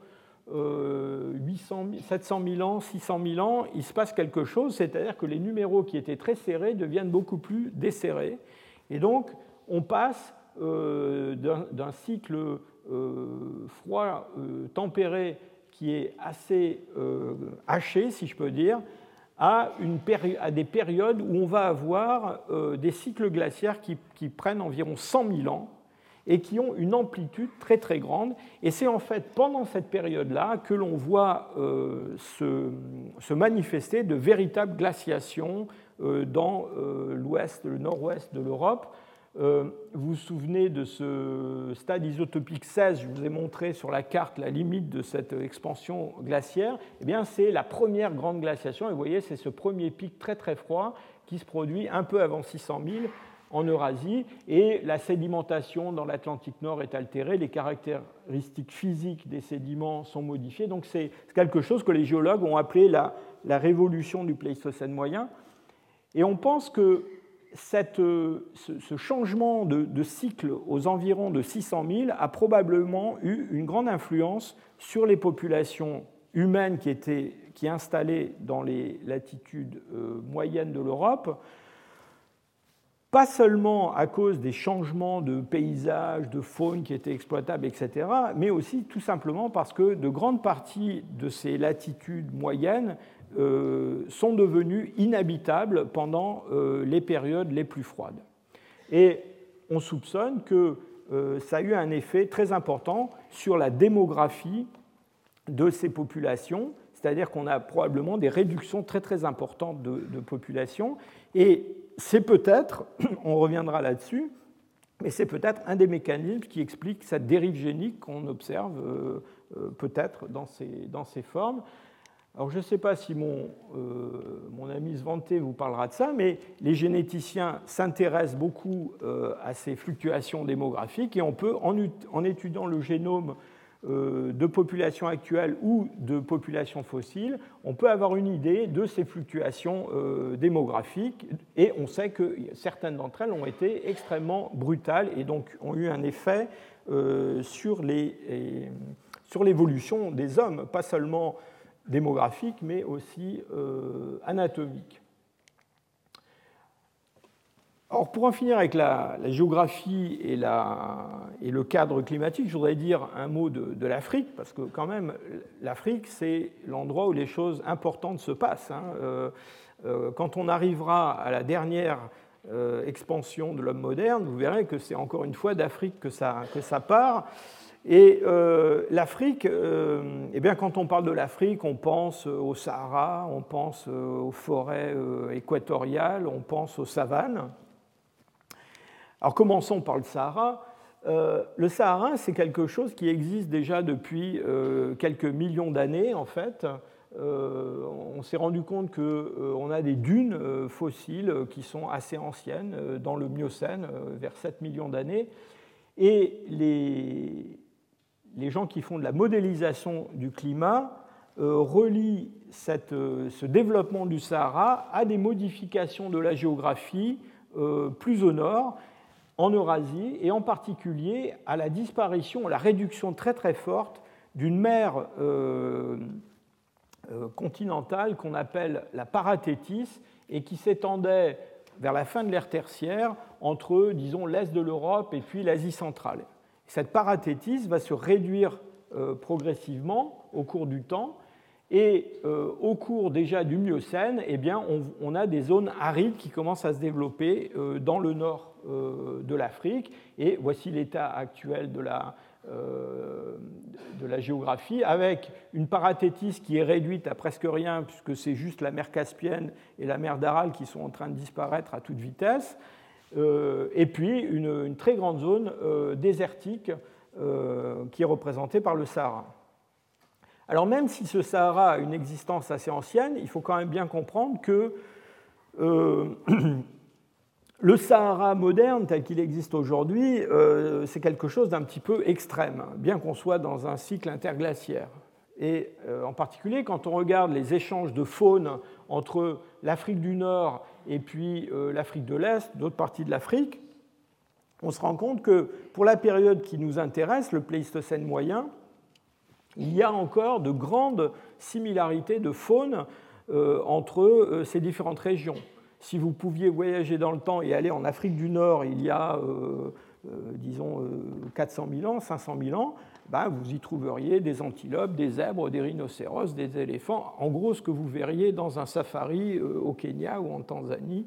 B: 800, 700 000 ans, 600 000 ans, il se passe quelque chose, c'est-à-dire que les numéros qui étaient très serrés deviennent beaucoup plus desserrés. Et donc, on passe euh, d'un cycle euh, froid euh, tempéré qui est assez haché, si je peux dire, à, des périodes où on va avoir des cycles glaciaires qui prennent environ 100 000 ans et qui ont une amplitude très très grande. Et c'est en fait pendant cette période-là que l'on voit euh, se, manifester de véritables glaciations euh, dans euh, l'ouest, le nord-ouest de l'Europe. vous vous souvenez de ce stade isotopique 16, je vous ai montré sur la carte la limite de cette expansion glaciaire. Eh bien, c'est la première grande glaciation. Et vous voyez, c'est ce premier pic très très froid qui se produit un peu avant 600 000 en Eurasie et la sédimentation dans l'Atlantique Nord est altérée, les caractéristiques physiques des sédiments sont modifiées. Donc c'est quelque chose que les géologues ont appelé la, révolution du Pléistocène moyen. Et on pense que ce, changement de, cycle aux environs de 600 000 a probablement eu une grande influence sur les populations humaines qui étaient qui installées dans les latitudes moyennes de l'Europe, pas seulement à cause des changements de paysage, de faune qui étaient exploitables, etc., mais aussi tout simplement parce que de grandes parties de ces latitudes moyennes euh, sont devenues inhabitables pendant euh, les périodes les plus froides. Et on soupçonne que euh, ça a eu un effet très important sur la démographie de ces populations, c'est-à-dire qu'on a probablement des réductions très très importantes de, de population. Et c'est peut-être, on reviendra là-dessus, mais c'est peut-être un des mécanismes qui explique cette dérive génique qu'on observe euh, euh, peut-être dans ces, formes. Alors je ne sais pas si mon, euh, mon, ami Svante vous parlera de ça, mais les généticiens s'intéressent beaucoup à ces fluctuations démographiques et on peut, en étudiant le génome de populations actuelles ou de populations fossiles, on peut avoir une idée de ces fluctuations euh, démographiques et on sait que certaines d'entre elles ont été extrêmement brutales et donc ont eu un effet euh, sur l'évolution des hommes, pas seulement démographique mais aussi anatomique. Pour en finir avec la, géographie et, le cadre climatique, je voudrais dire un mot de, l'Afrique, parce que quand même, l'Afrique, c'est l'endroit où les choses importantes se passent. Hein. Euh, euh, quand on arrivera à la dernière euh, expansion de l'homme moderne, vous verrez que c'est encore une fois d'Afrique que ça, que ça part. Et l'Afrique, eh bien, quand on parle de l'Afrique, on pense au Sahara, on pense aux forêts équatoriales, on pense aux savanes. Alors commençons par le Sahara. Euh, le Sahara, c'est quelque chose qui existe déjà depuis euh, quelques millions d'années, en fait. Euh, on s'est rendu compte qu'on a des dunes fossiles qui sont assez anciennes, dans le Miocène, vers 7 millions d'années. Et les, les, gens qui font de la modélisation du climat relient ce développement du Sahara à des modifications de la géographie plus au nord en Eurasie et en particulier à la disparition, à la réduction très très forte d'une mer euh, euh, continentale qu'on appelle la Parathétis et qui s'étendait vers la fin de l'ère tertiaire entre, disons, l'est de l'Europe et puis l'Asie centrale. Cette Parathétis va se réduire euh, progressivement au cours du temps et au cours déjà du Miocène, eh bien, on, a des zones arides qui commencent à se développer dans le nord euh, de l'Afrique. Et voici l'état actuel de la, euh, de la géographie, avec une parathétis qui est réduite à presque rien, puisque c'est juste la mer Caspienne et la mer d'Aral qui sont en train de disparaître à toute vitesse, euh, et puis une, très grande zone désertique qui est représentée par le Sahara. Alors même si ce Sahara a une existence assez ancienne, il faut quand même bien comprendre que Le Sahara moderne, tel qu'il existe aujourd'hui, euh, c'est quelque chose d'un petit peu extrême, bien qu'on soit dans un cycle interglaciaire. Et euh, en particulier, quand on regarde les échanges de faune entre l'Afrique du Nord et puis euh, l'Afrique de l'Est, d'autres parties de l'Afrique, on se rend compte que pour la période qui nous intéresse, le Pléistocène moyen, il y a encore de grandes similarités de faune entre ces différentes régions si vous pouviez voyager dans le temps et aller en Afrique du Nord il y a, euh, euh, disons, 400 euh, 000 ans, 500 000 ans, ben, vous y trouveriez des antilopes, des zèbres, des rhinocéros, des éléphants, en gros ce que vous verriez dans un safari au Kenya ou en Tanzanie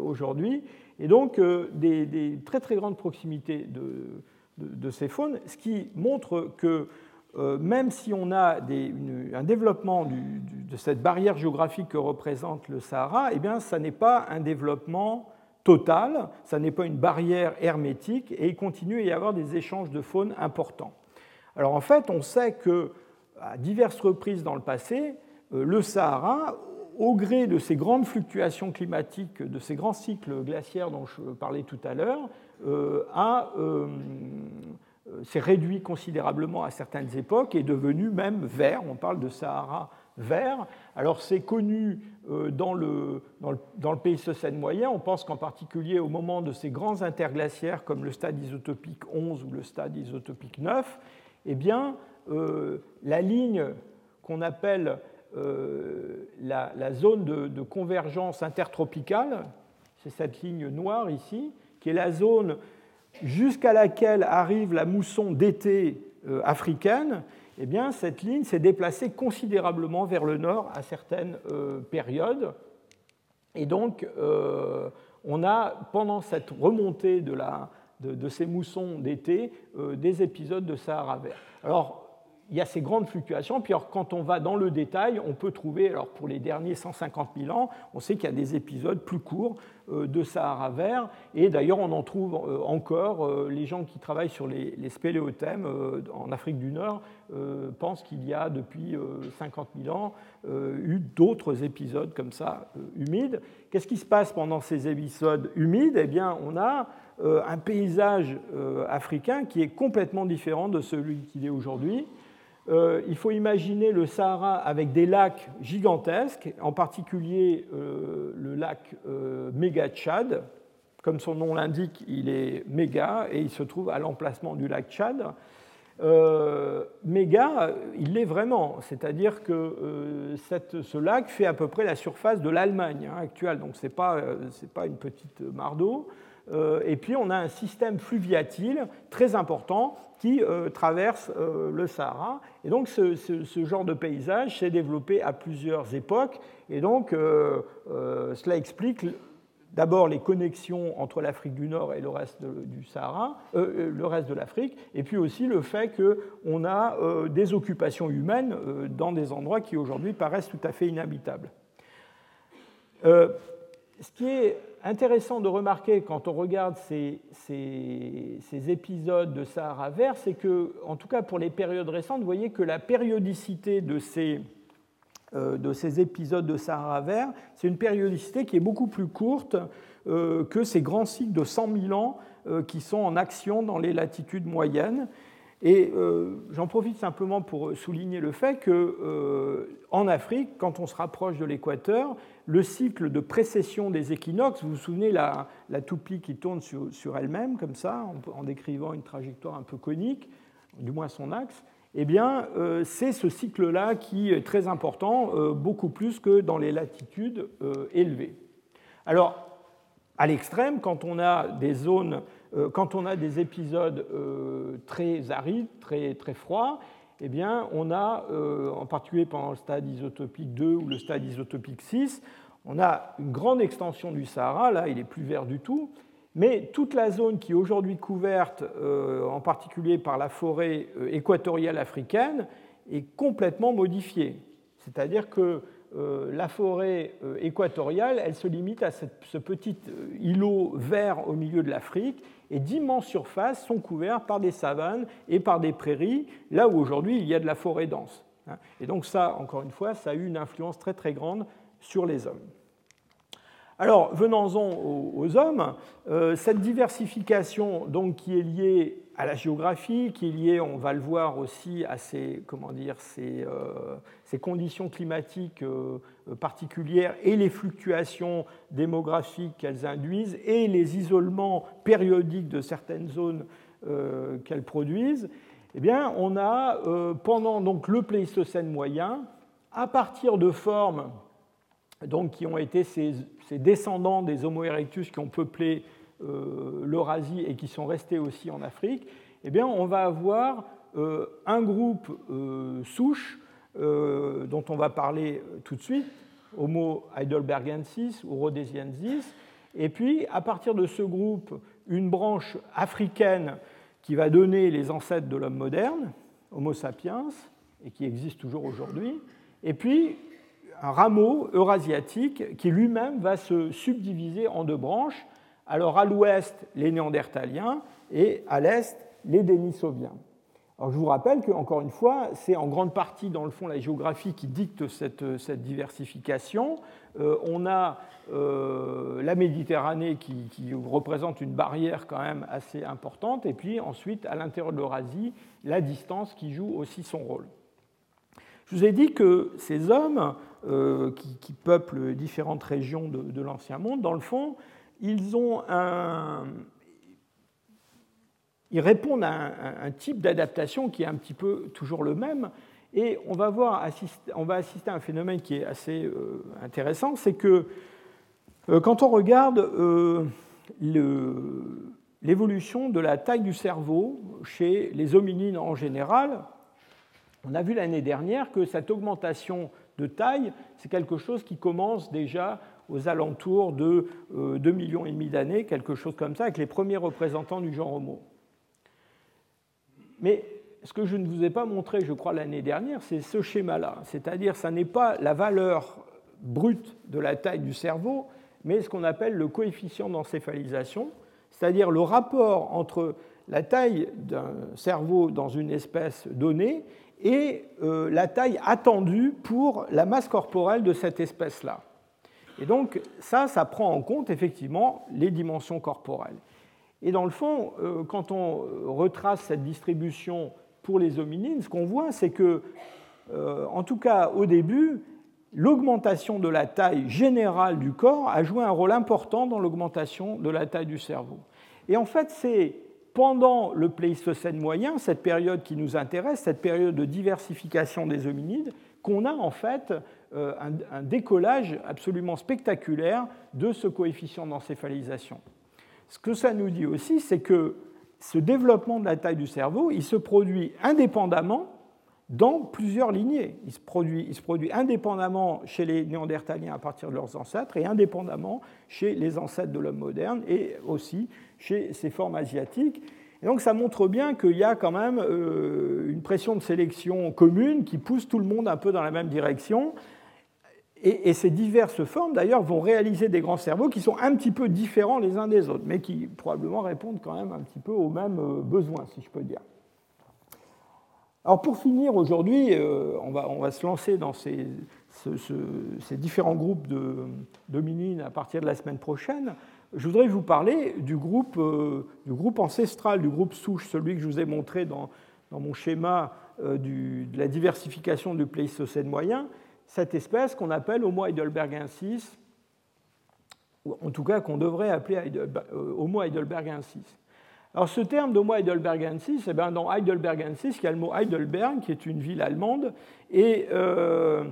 B: aujourd'hui. Et donc des, très très grandes proximités de, ces faunes, ce qui montre que euh, même si on a un développement de cette barrière géographique que représente le Sahara, eh bien, ça n'est pas un développement total, ça n'est pas une barrière hermétique, et il continue à y avoir des échanges de faune importants. Alors en fait, on sait que à diverses reprises dans le passé, euh, le Sahara, au gré de ces grandes fluctuations climatiques, de ces grands cycles glaciaires dont je parlais tout à l'heure, euh, a euh, s'est réduit considérablement à certaines époques et est devenu même vert. On parle de Sahara vert. Alors c'est connu dans le, dans, le, dans le Pléistocène moyen. On pense qu'en particulier au moment de ces grands interglaciaires comme le stade isotopique 11 ou le stade isotopique 9, eh bien, la ligne qu'on appelle la, zone de convergence intertropicale, c'est cette ligne noire ici, qui est la zone jusqu'à laquelle arrive la mousson d'été euh, africaine, eh bien, cette ligne s'est déplacée considérablement vers le nord à certaines euh, périodes. Et donc, euh, on a, pendant cette remontée de, la, de, ces moussons d'été, des épisodes de Sahara vert. Alors, il y a ces grandes fluctuations. Puis quand on va dans le détail, on peut trouver, alors pour les derniers 150 000 ans, on sait qu'il y a des épisodes plus courts euh, de Sahara vert. Et d'ailleurs, on en trouve euh, encore. Euh, les gens qui travaillent sur les, les spéléothèmes en Afrique du Nord pensent qu'il y a depuis 50 000 ans eu d'autres épisodes comme ça humides. Qu'est-ce qui se passe pendant ces épisodes humides? Eh bien, on a un paysage africain qui est complètement différent de celui qu'il est aujourd'hui. Euh, il faut imaginer le Sahara avec des lacs gigantesques, en particulier euh, le lac euh, Méga Tchad. Comme son nom l'indique, il est méga et il se trouve à l'emplacement du lac Tchad. méga, il l'est vraiment, c'est-à-dire que ce lac fait à peu près la surface de l'Allemagne hein, actuelle, donc ce n'est pas, pas, une petite mare d'eau. Euh, et puis on a un système fluviatile très important qui euh, traverse euh, le Sahara. Et donc ce, genre de paysage s'est développé à plusieurs époques. Et donc cela explique d'abord les connexions entre l'Afrique du Nord et le reste du Sahara, le reste de l'Afrique, et puis aussi le fait qu'on a des occupations humaines dans des endroits qui aujourd'hui paraissent tout à fait inhabitables. ce qui est intéressant de remarquer quand on regarde ces, épisodes de Sahara vert, c'est que, en tout cas pour les périodes récentes, vous voyez que la périodicité de ces, euh, épisodes de Sahara vert, c'est une périodicité qui est beaucoup plus courte euh, que ces grands cycles de 100 000 ans euh, qui sont en action dans les latitudes moyennes. Et j'en profite simplement pour souligner le fait que en Afrique, quand on se rapproche de l'équateur, le cycle de précession des équinoxes, vous vous souvenez la, toupie qui tourne sur, elle-même, comme ça, en, décrivant une trajectoire un peu conique, du moins son axe, eh bien, euh, c'est ce cycle-là qui est très important, euh, beaucoup plus que dans les latitudes euh, élevées. Alors, à l'extrême, quand on a des zones, quand on a des épisodes très arides, très froids, eh bien, on a, euh, en particulier pendant le stade isotopique 2 ou le stade isotopique 6, on a une grande extension du Sahara, là il est plus vert du tout, mais toute la zone qui est aujourd'hui couverte, euh, en particulier par la forêt euh, équatoriale africaine, est complètement modifiée. C'est-à-dire que la forêt équatoriale, elle se limite à ce petit îlot vert au milieu de l'Afrique, et d'immenses surfaces sont couvertes par des savanes et par des prairies, là où aujourd'hui il y a de la forêt dense. Hein. Et donc ça, encore une fois, ça a eu une influence très très grande sur les hommes. Alors, venons-en aux, hommes. Euh, cette diversification donc, qui est liée à la géographie, qui est liée, on va le voir aussi, à ces, comment dire, ces, euh, conditions climatiques euh, particulières et les fluctuations démographiques qu'elles induisent et les isolements périodiques de certaines zones qu'elles produisent, eh bien, on a, pendant donc, le Pléistocène moyen, à partir de formes donc, qui ont été ces, descendants des Homo erectus qui ont peuplé euh, l'Eurasie et qui sont restés aussi en Afrique, eh bien, on va avoir euh, un groupe euh, dont on va parler tout de suite, Homo heidelbergensis ou rhodesiensis, et puis à partir de ce groupe, une branche africaine qui va donner les ancêtres de l'homme moderne, Homo sapiens, et qui existe toujours aujourd'hui, et puis un rameau eurasiatique qui lui-même va se subdiviser en deux branches. Alors à l'ouest, les néandertaliens et à l'est, les dénisoviens. Alors je vous rappelle que, encore une fois, c'est en grande partie, dans le fond, la géographie qui dicte cette, diversification. Euh, on a euh, la Méditerranée qui, qui, représente une barrière quand même assez importante, et puis ensuite, à l'intérieur de l'Eurasie, la distance qui joue aussi son rôle. Je vous ai dit que ces hommes qui, peuplent différentes régions de, l'Ancien Monde, dans le fond, ils, ont un, ils répondent à un, type d'adaptation qui est un petit peu toujours le même. Et on va, voir, on va assister à un phénomène qui est assez intéressant, c'est que quand on regarde l'évolution de la taille du cerveau chez les hominines en général, on a vu l'année dernière que cette augmentation de taille, c'est quelque chose qui commence déjà aux alentours de 2 euh, millions et demi d'années, quelque chose comme ça, avec les premiers représentants du genre Homo. Mais ce que je ne vous ai pas montré, je crois, l'année dernière, c'est ce schéma-là. C'est-à-dire, ça n'est pas la valeur brute de la taille du cerveau, mais ce qu'on appelle le coefficient d'encéphalisation, c'est-à-dire le rapport entre la taille d'un cerveau dans une espèce donnée et euh, la taille attendue pour la masse corporelle de cette espèce-là. Et donc ça, ça prend en compte effectivement les dimensions corporelles. Et dans le fond, euh, quand on retrace cette distribution pour les hominines, ce qu'on voit, c'est que, euh, en tout cas au début, l'augmentation de la taille générale du corps a joué un rôle important dans l'augmentation de la taille du cerveau. Et en fait, c'est pendant le Pléistocène moyen, cette période qui nous intéresse, cette période de diversification des hominides, qu'on a en fait euh, un, décollage absolument spectaculaire de ce coefficient d'encéphalisation. Ce que ça nous dit aussi, c'est que ce développement de la taille du cerveau, il se produit indépendamment dans plusieurs lignées. Il se, produit, indépendamment chez les néandertaliens à partir de leurs ancêtres et indépendamment chez les ancêtres de l'homme moderne et aussi chez ces formes asiatiques. Et donc ça montre bien qu'il y a quand même euh, une pression de sélection commune qui pousse tout le monde un peu dans la même direction. Et, ces diverses formes, d'ailleurs, vont réaliser des grands cerveaux qui sont un petit peu différents les uns des autres, mais qui probablement répondent quand même un petit peu aux mêmes euh, besoins, si je peux dire. Alors pour finir, aujourd'hui, euh, on, va, on, va, se lancer dans ces, ces différents groupes de dominines à partir de la semaine prochaine. Je voudrais vous parler du groupe, euh, du groupe ancestral, du groupe souche, celui que je vous ai montré dans, dans mon schéma de la diversification du Pléistocène moyen, cette espèce qu'on appelle Homo heidelbergensis, ou en tout cas qu'on devrait appeler Homo heidelbergensis. Alors ce terme d'Homo heidelbergensis, eh bien, dans heidelbergensis, il y a le mot Heidelberg, qui est une ville allemande, et euh,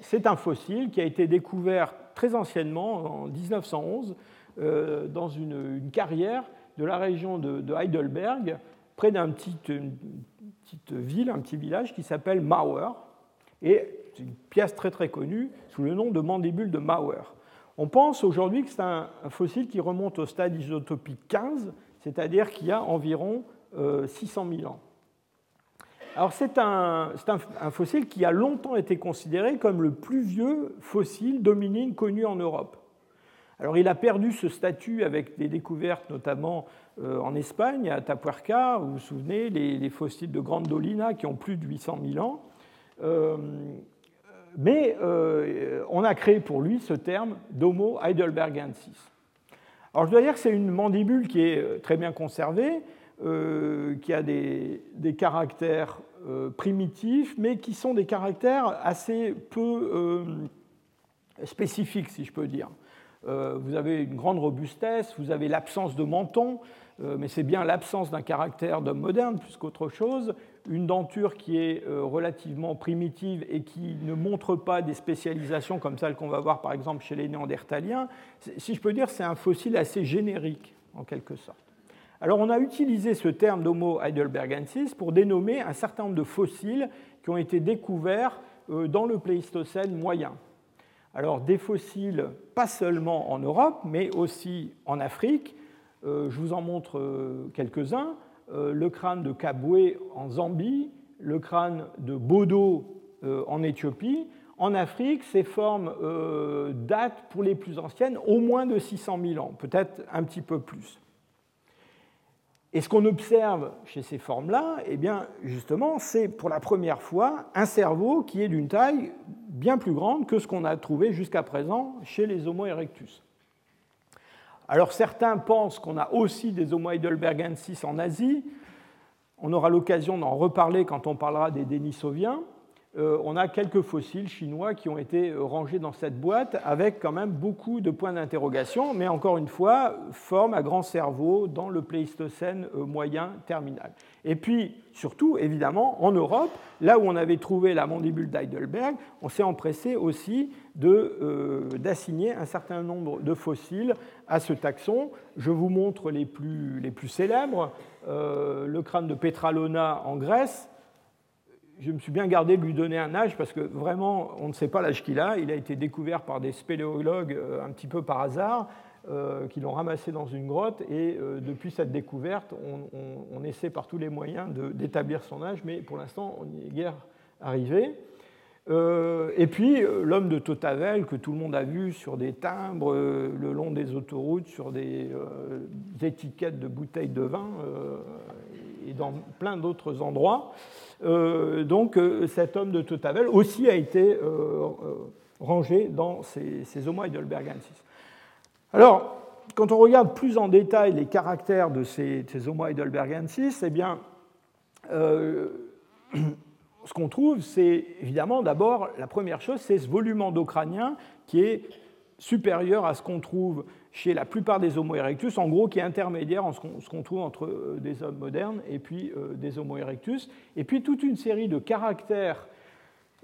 B: c'est un fossile qui a été découvert très anciennement, en 1911, euh, dans une, carrière de la région de, Heidelberg, près d'une petite, petite ville, un petit village qui s'appelle Mauer, et une pièce très très connue sous le nom de mandibule de Mauer. On pense aujourd'hui que c'est un, fossile qui remonte au stade isotopique 15, c'est-à-dire qu'il y a environ 600 euh, 000 ans. Alors c'est un, fossile qui a longtemps été considéré comme le plus vieux fossile dominine connu en Europe. Alors il a perdu ce statut avec des découvertes notamment euh, en Espagne, à Tapuerca, vous vous souvenez, les, fossiles de Grande Dolina qui ont plus de 800 000 ans. Euh, mais on a créé pour lui ce terme d'Homo heidelbergensis. Alors je dois dire que c'est une mandibule qui est euh, très bien conservée, euh, qui a des, caractères euh, primitifs, mais qui sont des caractères assez peu spécifiques, si je peux dire. vous avez une grande robustesse, vous avez l'absence de menton, mais c'est bien l'absence d'un caractère d'homme moderne plus qu'autre chose, une denture qui est euh, relativement primitive et qui ne montre pas des spécialisations comme celles qu'on va voir par exemple chez les néandertaliens, si je peux dire, c'est un fossile assez générique en quelque sorte. Alors on a utilisé ce terme d'Homo heidelbergensis pour dénommer un certain nombre de fossiles qui ont été découverts euh, dans le Pléistocène moyen. Alors des fossiles pas seulement en Europe, mais aussi en Afrique. Euh, je vous en montre quelques-uns. Euh, le crâne de Kabwe en Zambie, le crâne de Bodo euh, en Éthiopie. En Afrique, ces formes euh, datent pour les plus anciennes au moins de 600 000 ans, peut-être un petit peu plus. Et ce qu'on observe chez ces formes-là, eh bien, justement, c'est pour la première fois un cerveau qui est d'une taille bien plus grande que ce qu'on a trouvé jusqu'à présent chez les Homo erectus. Alors certains pensent qu'on a aussi des Homo heidelbergensis en Asie. On aura l'occasion d'en reparler quand on parlera des Denisoviens. Euh, on a quelques fossiles chinois qui ont été euh, rangés dans cette boîte avec quand même beaucoup de points d'interrogation, mais encore une fois, forme à grand cerveau dans le Pléistocène euh, moyen terminal. Et puis, surtout, évidemment, en Europe, là où on avait trouvé la mandibule d'Heidelberg, on s'est empressé aussi d'assigner un certain nombre de fossiles à ce taxon. Je vous montre les plus, les plus célèbres. le crâne de Petralona en Grèce, je me suis bien gardé de lui donner un âge parce que vraiment, on ne sait pas l'âge qu'il a. Il a été découvert par des spéléologues euh, un petit peu par hasard, euh, qui l'ont ramassé dans une grotte. Et euh, depuis cette découverte, on, essaie par tous les moyens d'établir son âge, mais pour l'instant, on n'y est guère arrivé. et puis, l'homme de Totavel, que tout le monde a vu sur des timbres le long des autoroutes, sur des étiquettes de bouteilles de vin et dans plein d'autres endroits. Euh, donc euh, cet homme de Totavel aussi a été euh, rangé dans ces, Homo heidelbergensis. Alors, quand on regarde plus en détail les caractères de ces, Homo heidelbergensis, eh bien, ce qu'on trouve, c'est évidemment d'abord, la première chose, c'est ce volume endocrânien qui est supérieur à ce qu'on trouve chez la plupart des Homo erectus, en gros qui est intermédiaire en ce qu'on trouve entre euh, des hommes modernes et puis euh, des Homo erectus, et puis toute une série de caractères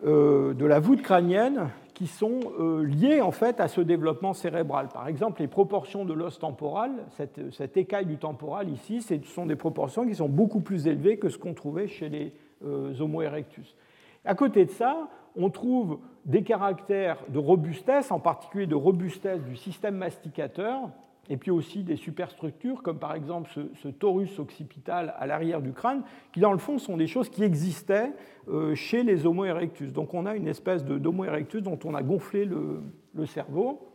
B: euh, de la voûte crânienne qui sont liés en fait à ce développement cérébral. Par exemple, les proportions de l'os temporal, cette, cette, écaille du temporal ici, ce sont des proportions qui sont beaucoup plus élevées que ce qu'on trouvait chez les Homo erectus. À côté de ça, on trouve des caractères de robustesse, en particulier de robustesse du système masticateur, et puis aussi des superstructures, comme par exemple ce, torus occipital à l'arrière du crâne, qui dans le fond sont des choses qui existaient euh, chez les Homo erectus. Donc on a une espèce d'Homo erectus dont on a gonflé le, cerveau.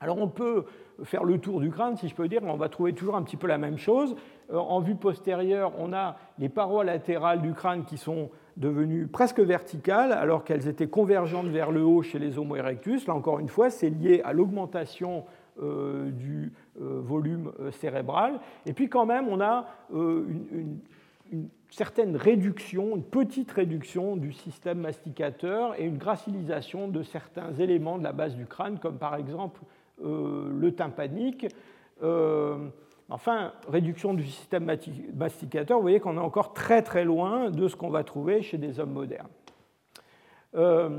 B: Alors on peut faire le tour du crâne, si je peux dire, on va trouver toujours un petit peu la même chose. Euh, en vue postérieure, on a les parois latérales du crâne qui sont devenues presque verticales alors qu'elles étaient convergentes vers le haut chez les Homo erectus. Là encore une fois, c'est lié à l'augmentation euh, du euh, volume euh, cérébral. Et puis quand même, on a une, certaine réduction, une petite réduction du système masticateur et une gracilisation de certains éléments de la base du crâne, comme par exemple le tympanique. Enfin, réduction du système masticateur, vous voyez qu'on est encore très très loin de ce qu'on va trouver chez des hommes modernes. Euh,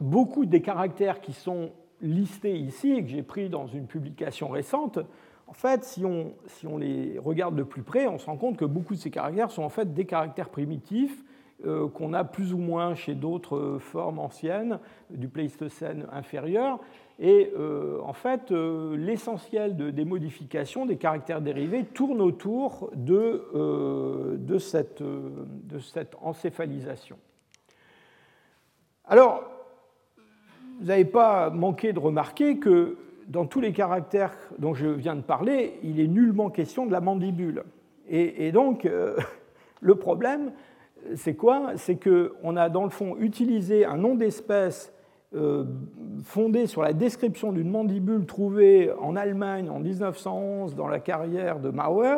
B: beaucoup des caractères qui sont listés ici et que j'ai pris dans une publication récente, en fait, si on, les regarde de plus près, on se rend compte que beaucoup de ces caractères sont en fait des caractères primitifs euh, qu'on a plus ou moins chez d'autres formes anciennes du Pléistocène inférieur et euh, en fait, euh, l'essentiel des modifications des caractères dérivés tourne autour de, euh, de, cette, de, cette, encéphalisation. Alors, vous n'avez pas manqué de remarquer que dans tous les caractères dont je viens de parler, il est nullement question de la mandibule. Et, et donc, le problème, c'est quoi? C'est qu'on a dans le fond utilisé un nom d'espèce euh, fondé sur la description d'une mandibule trouvée en Allemagne en 1911 dans la carrière de Mauer.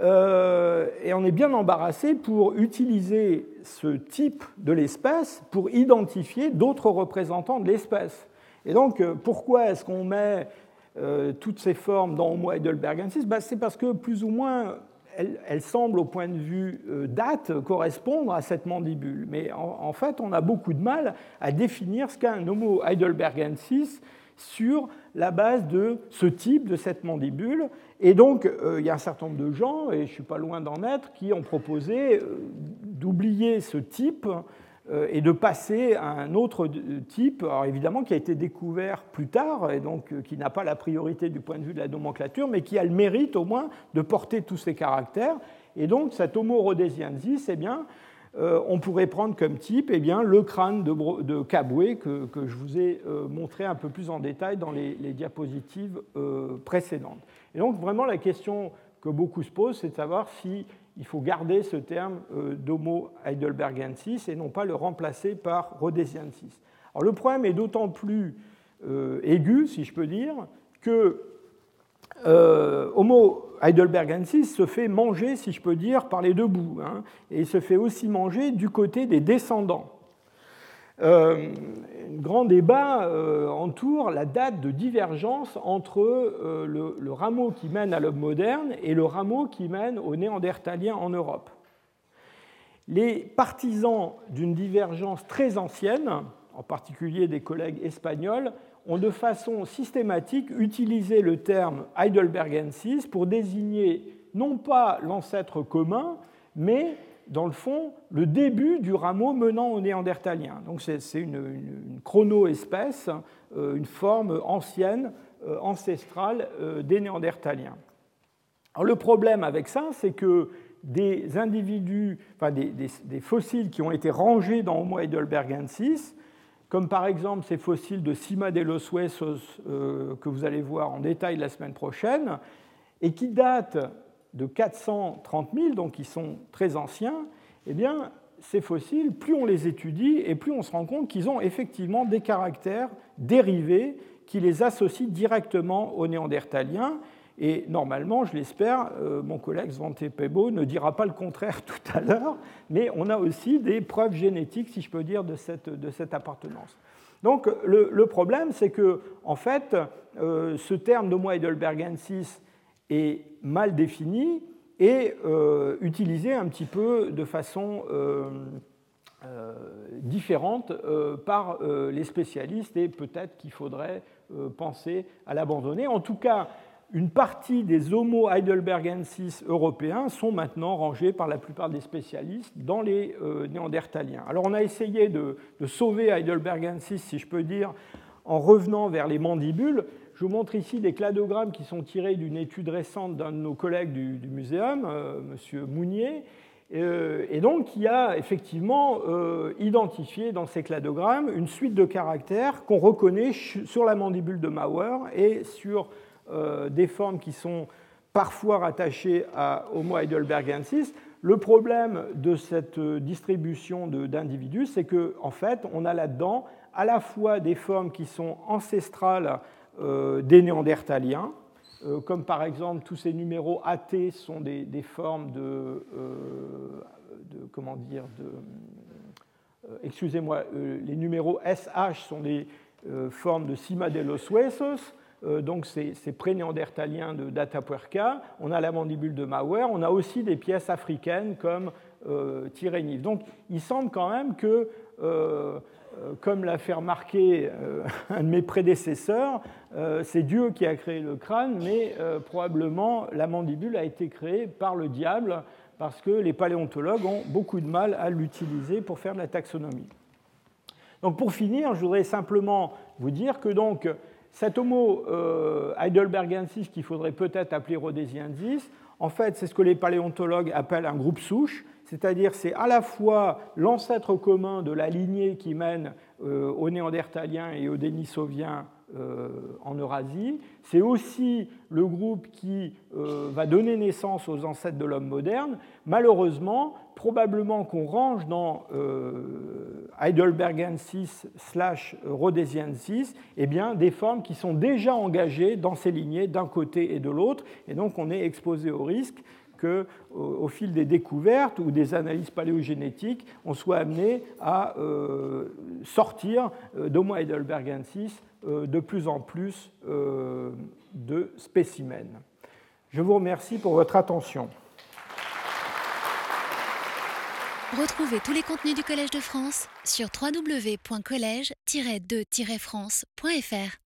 B: Euh, et on est bien embarrassé pour utiliser ce type de l'espèce pour identifier d'autres représentants de l'espèce. Et donc, euh, pourquoi est-ce qu'on met toutes ces formes dans Homo heidelbergensis? Ben, C'est parce que plus ou moins elle, semble, au point de vue euh, date, correspondre à cette mandibule. Mais en, fait, on a beaucoup de mal à définir ce qu'est un Homo heidelbergensis sur la base de ce type de cette mandibule. Et donc, euh, il y a un certain nombre de gens, et je ne suis pas loin d'en être, qui ont proposé euh, d'oublier ce type et de passer à un autre type, alors évidemment qui a été découvert plus tard et donc euh, qui n'a pas la priorité du point de vue de la nomenclature, mais qui a le mérite au moins de porter tous ces caractères. Et donc cet Homo rhodesiensis, eh bien, euh, on pourrait prendre comme type eh bien, le crâne de, de Caboué que, je vous ai montré un peu plus en détail dans les, les diapositives précédentes. Et donc vraiment la question que beaucoup se posent, c'est de savoir si il faut garder ce terme euh, d'Homo heidelbergensis et non pas le remplacer par rhodesiensis. Alors le problème est d'autant plus euh, aigu, si je peux dire, que euh, Homo heidelbergensis se fait manger, si je peux dire, par les deux bouts, hein, et il se fait aussi manger du côté des descendants. Un grand débat entoure la date de divergence entre le, le, rameau qui mène à l'homme moderne et le rameau qui mène aux néandertaliens en Europe. Les partisans d'une divergence très ancienne, en particulier des collègues espagnols, ont de façon systématique utilisé le terme heidelbergensis pour désigner non pas l'ancêtre commun, mais dans le fond le début du rameau menant aux néandertaliens. Donc c'est une, chrono-espèce, euh, une forme ancienne, euh, ancestrale euh, des néandertaliens. Alors le problème avec ça, c'est que des individus, enfin des, fossiles qui ont été rangés dans Homo heidelbergensis, comme par exemple ces fossiles de Cima de los Huesos que vous allez voir en détail la semaine prochaine, et qui datent de 430 000, donc qui sont très anciens, eh bien, ces fossiles, plus on les étudie et plus on se rend compte qu'ils ont effectivement des caractères dérivés qui les associent directement aux néandertaliens et normalement, je l'espère, euh, mon collègue Svante Pebo ne dira pas le contraire tout à l'heure, mais on a aussi des preuves génétiques, si je peux dire, de cette, appartenance. Donc le, problème, c'est que, en fait, euh, ce terme d'Homo heidelbergensis est mal défini et euh, utilisé un petit peu de façon différente par les spécialistes et peut-être qu'il faudrait penser à l'abandonner. En tout cas, une partie des Homo heidelbergensis européens sont maintenant rangés par la plupart des spécialistes dans les euh, néandertaliens. Alors on a essayé de, sauver heidelbergensis, si je peux dire, en revenant vers les mandibules. Je vous montre ici des cladogrammes qui sont tirés d'une étude récente d'un de nos collègues du, muséum, euh, M. Mounier, euh, et donc qui a effectivement identifié dans ces cladogrammes une suite de caractères qu'on reconnaît sur la mandibule de Mauer et sur euh, des formes qui sont parfois rattachées à Homo heidelbergensis. Le problème de cette distribution d'individus, c'est qu'en en fait, on a là-dedans à la fois des formes qui sont ancestrales euh, des néandertaliens, euh, comme par exemple tous ces numéros AT sont des, formes de, comment dire, de, excusez-moi, les numéros SH sont des formes de Cima de los Huesos, euh, donc ces, pré-néandertaliens de d'Atapuerca, on a la mandibule de Mauer, on a aussi des pièces africaines comme euh, Donc il semble quand même que, euh, euh, comme l'a fait remarquer un de mes prédécesseurs, c'est Dieu qui a créé le crâne, mais probablement la mandibule a été créée par le diable parce que les paléontologues ont beaucoup de mal à l'utiliser pour faire de la taxonomie. Donc pour finir, je voudrais simplement vous dire que donc, cet Homo euh, heidelbergensis qu'il faudrait peut-être appeler rhodesiensis, en fait, c'est ce que les paléontologues appellent un groupe souche, c'est-à-dire c'est à la fois l'ancêtre commun de la lignée qui mène euh, aux néandertaliens et aux dénisoviens euh, en Eurasie. C'est aussi le groupe qui euh, va donner naissance aux ancêtres de l'homme moderne. Malheureusement, probablement qu'on range dans Heidelbergensis slash Rhodesiensis eh bien, des formes qui sont déjà engagées dans ces lignées d'un côté et de l'autre. Et donc on est exposé au risque qu'au au fil des découvertes ou des analyses paléogénétiques, on soit amené à sortir d'Homo heidelbergensis euh, de plus en plus euh, de spécimens. Je vous remercie pour votre attention.
A: Retrouvez tous les contenus du Collège de France sur www.colège-2-france.fr.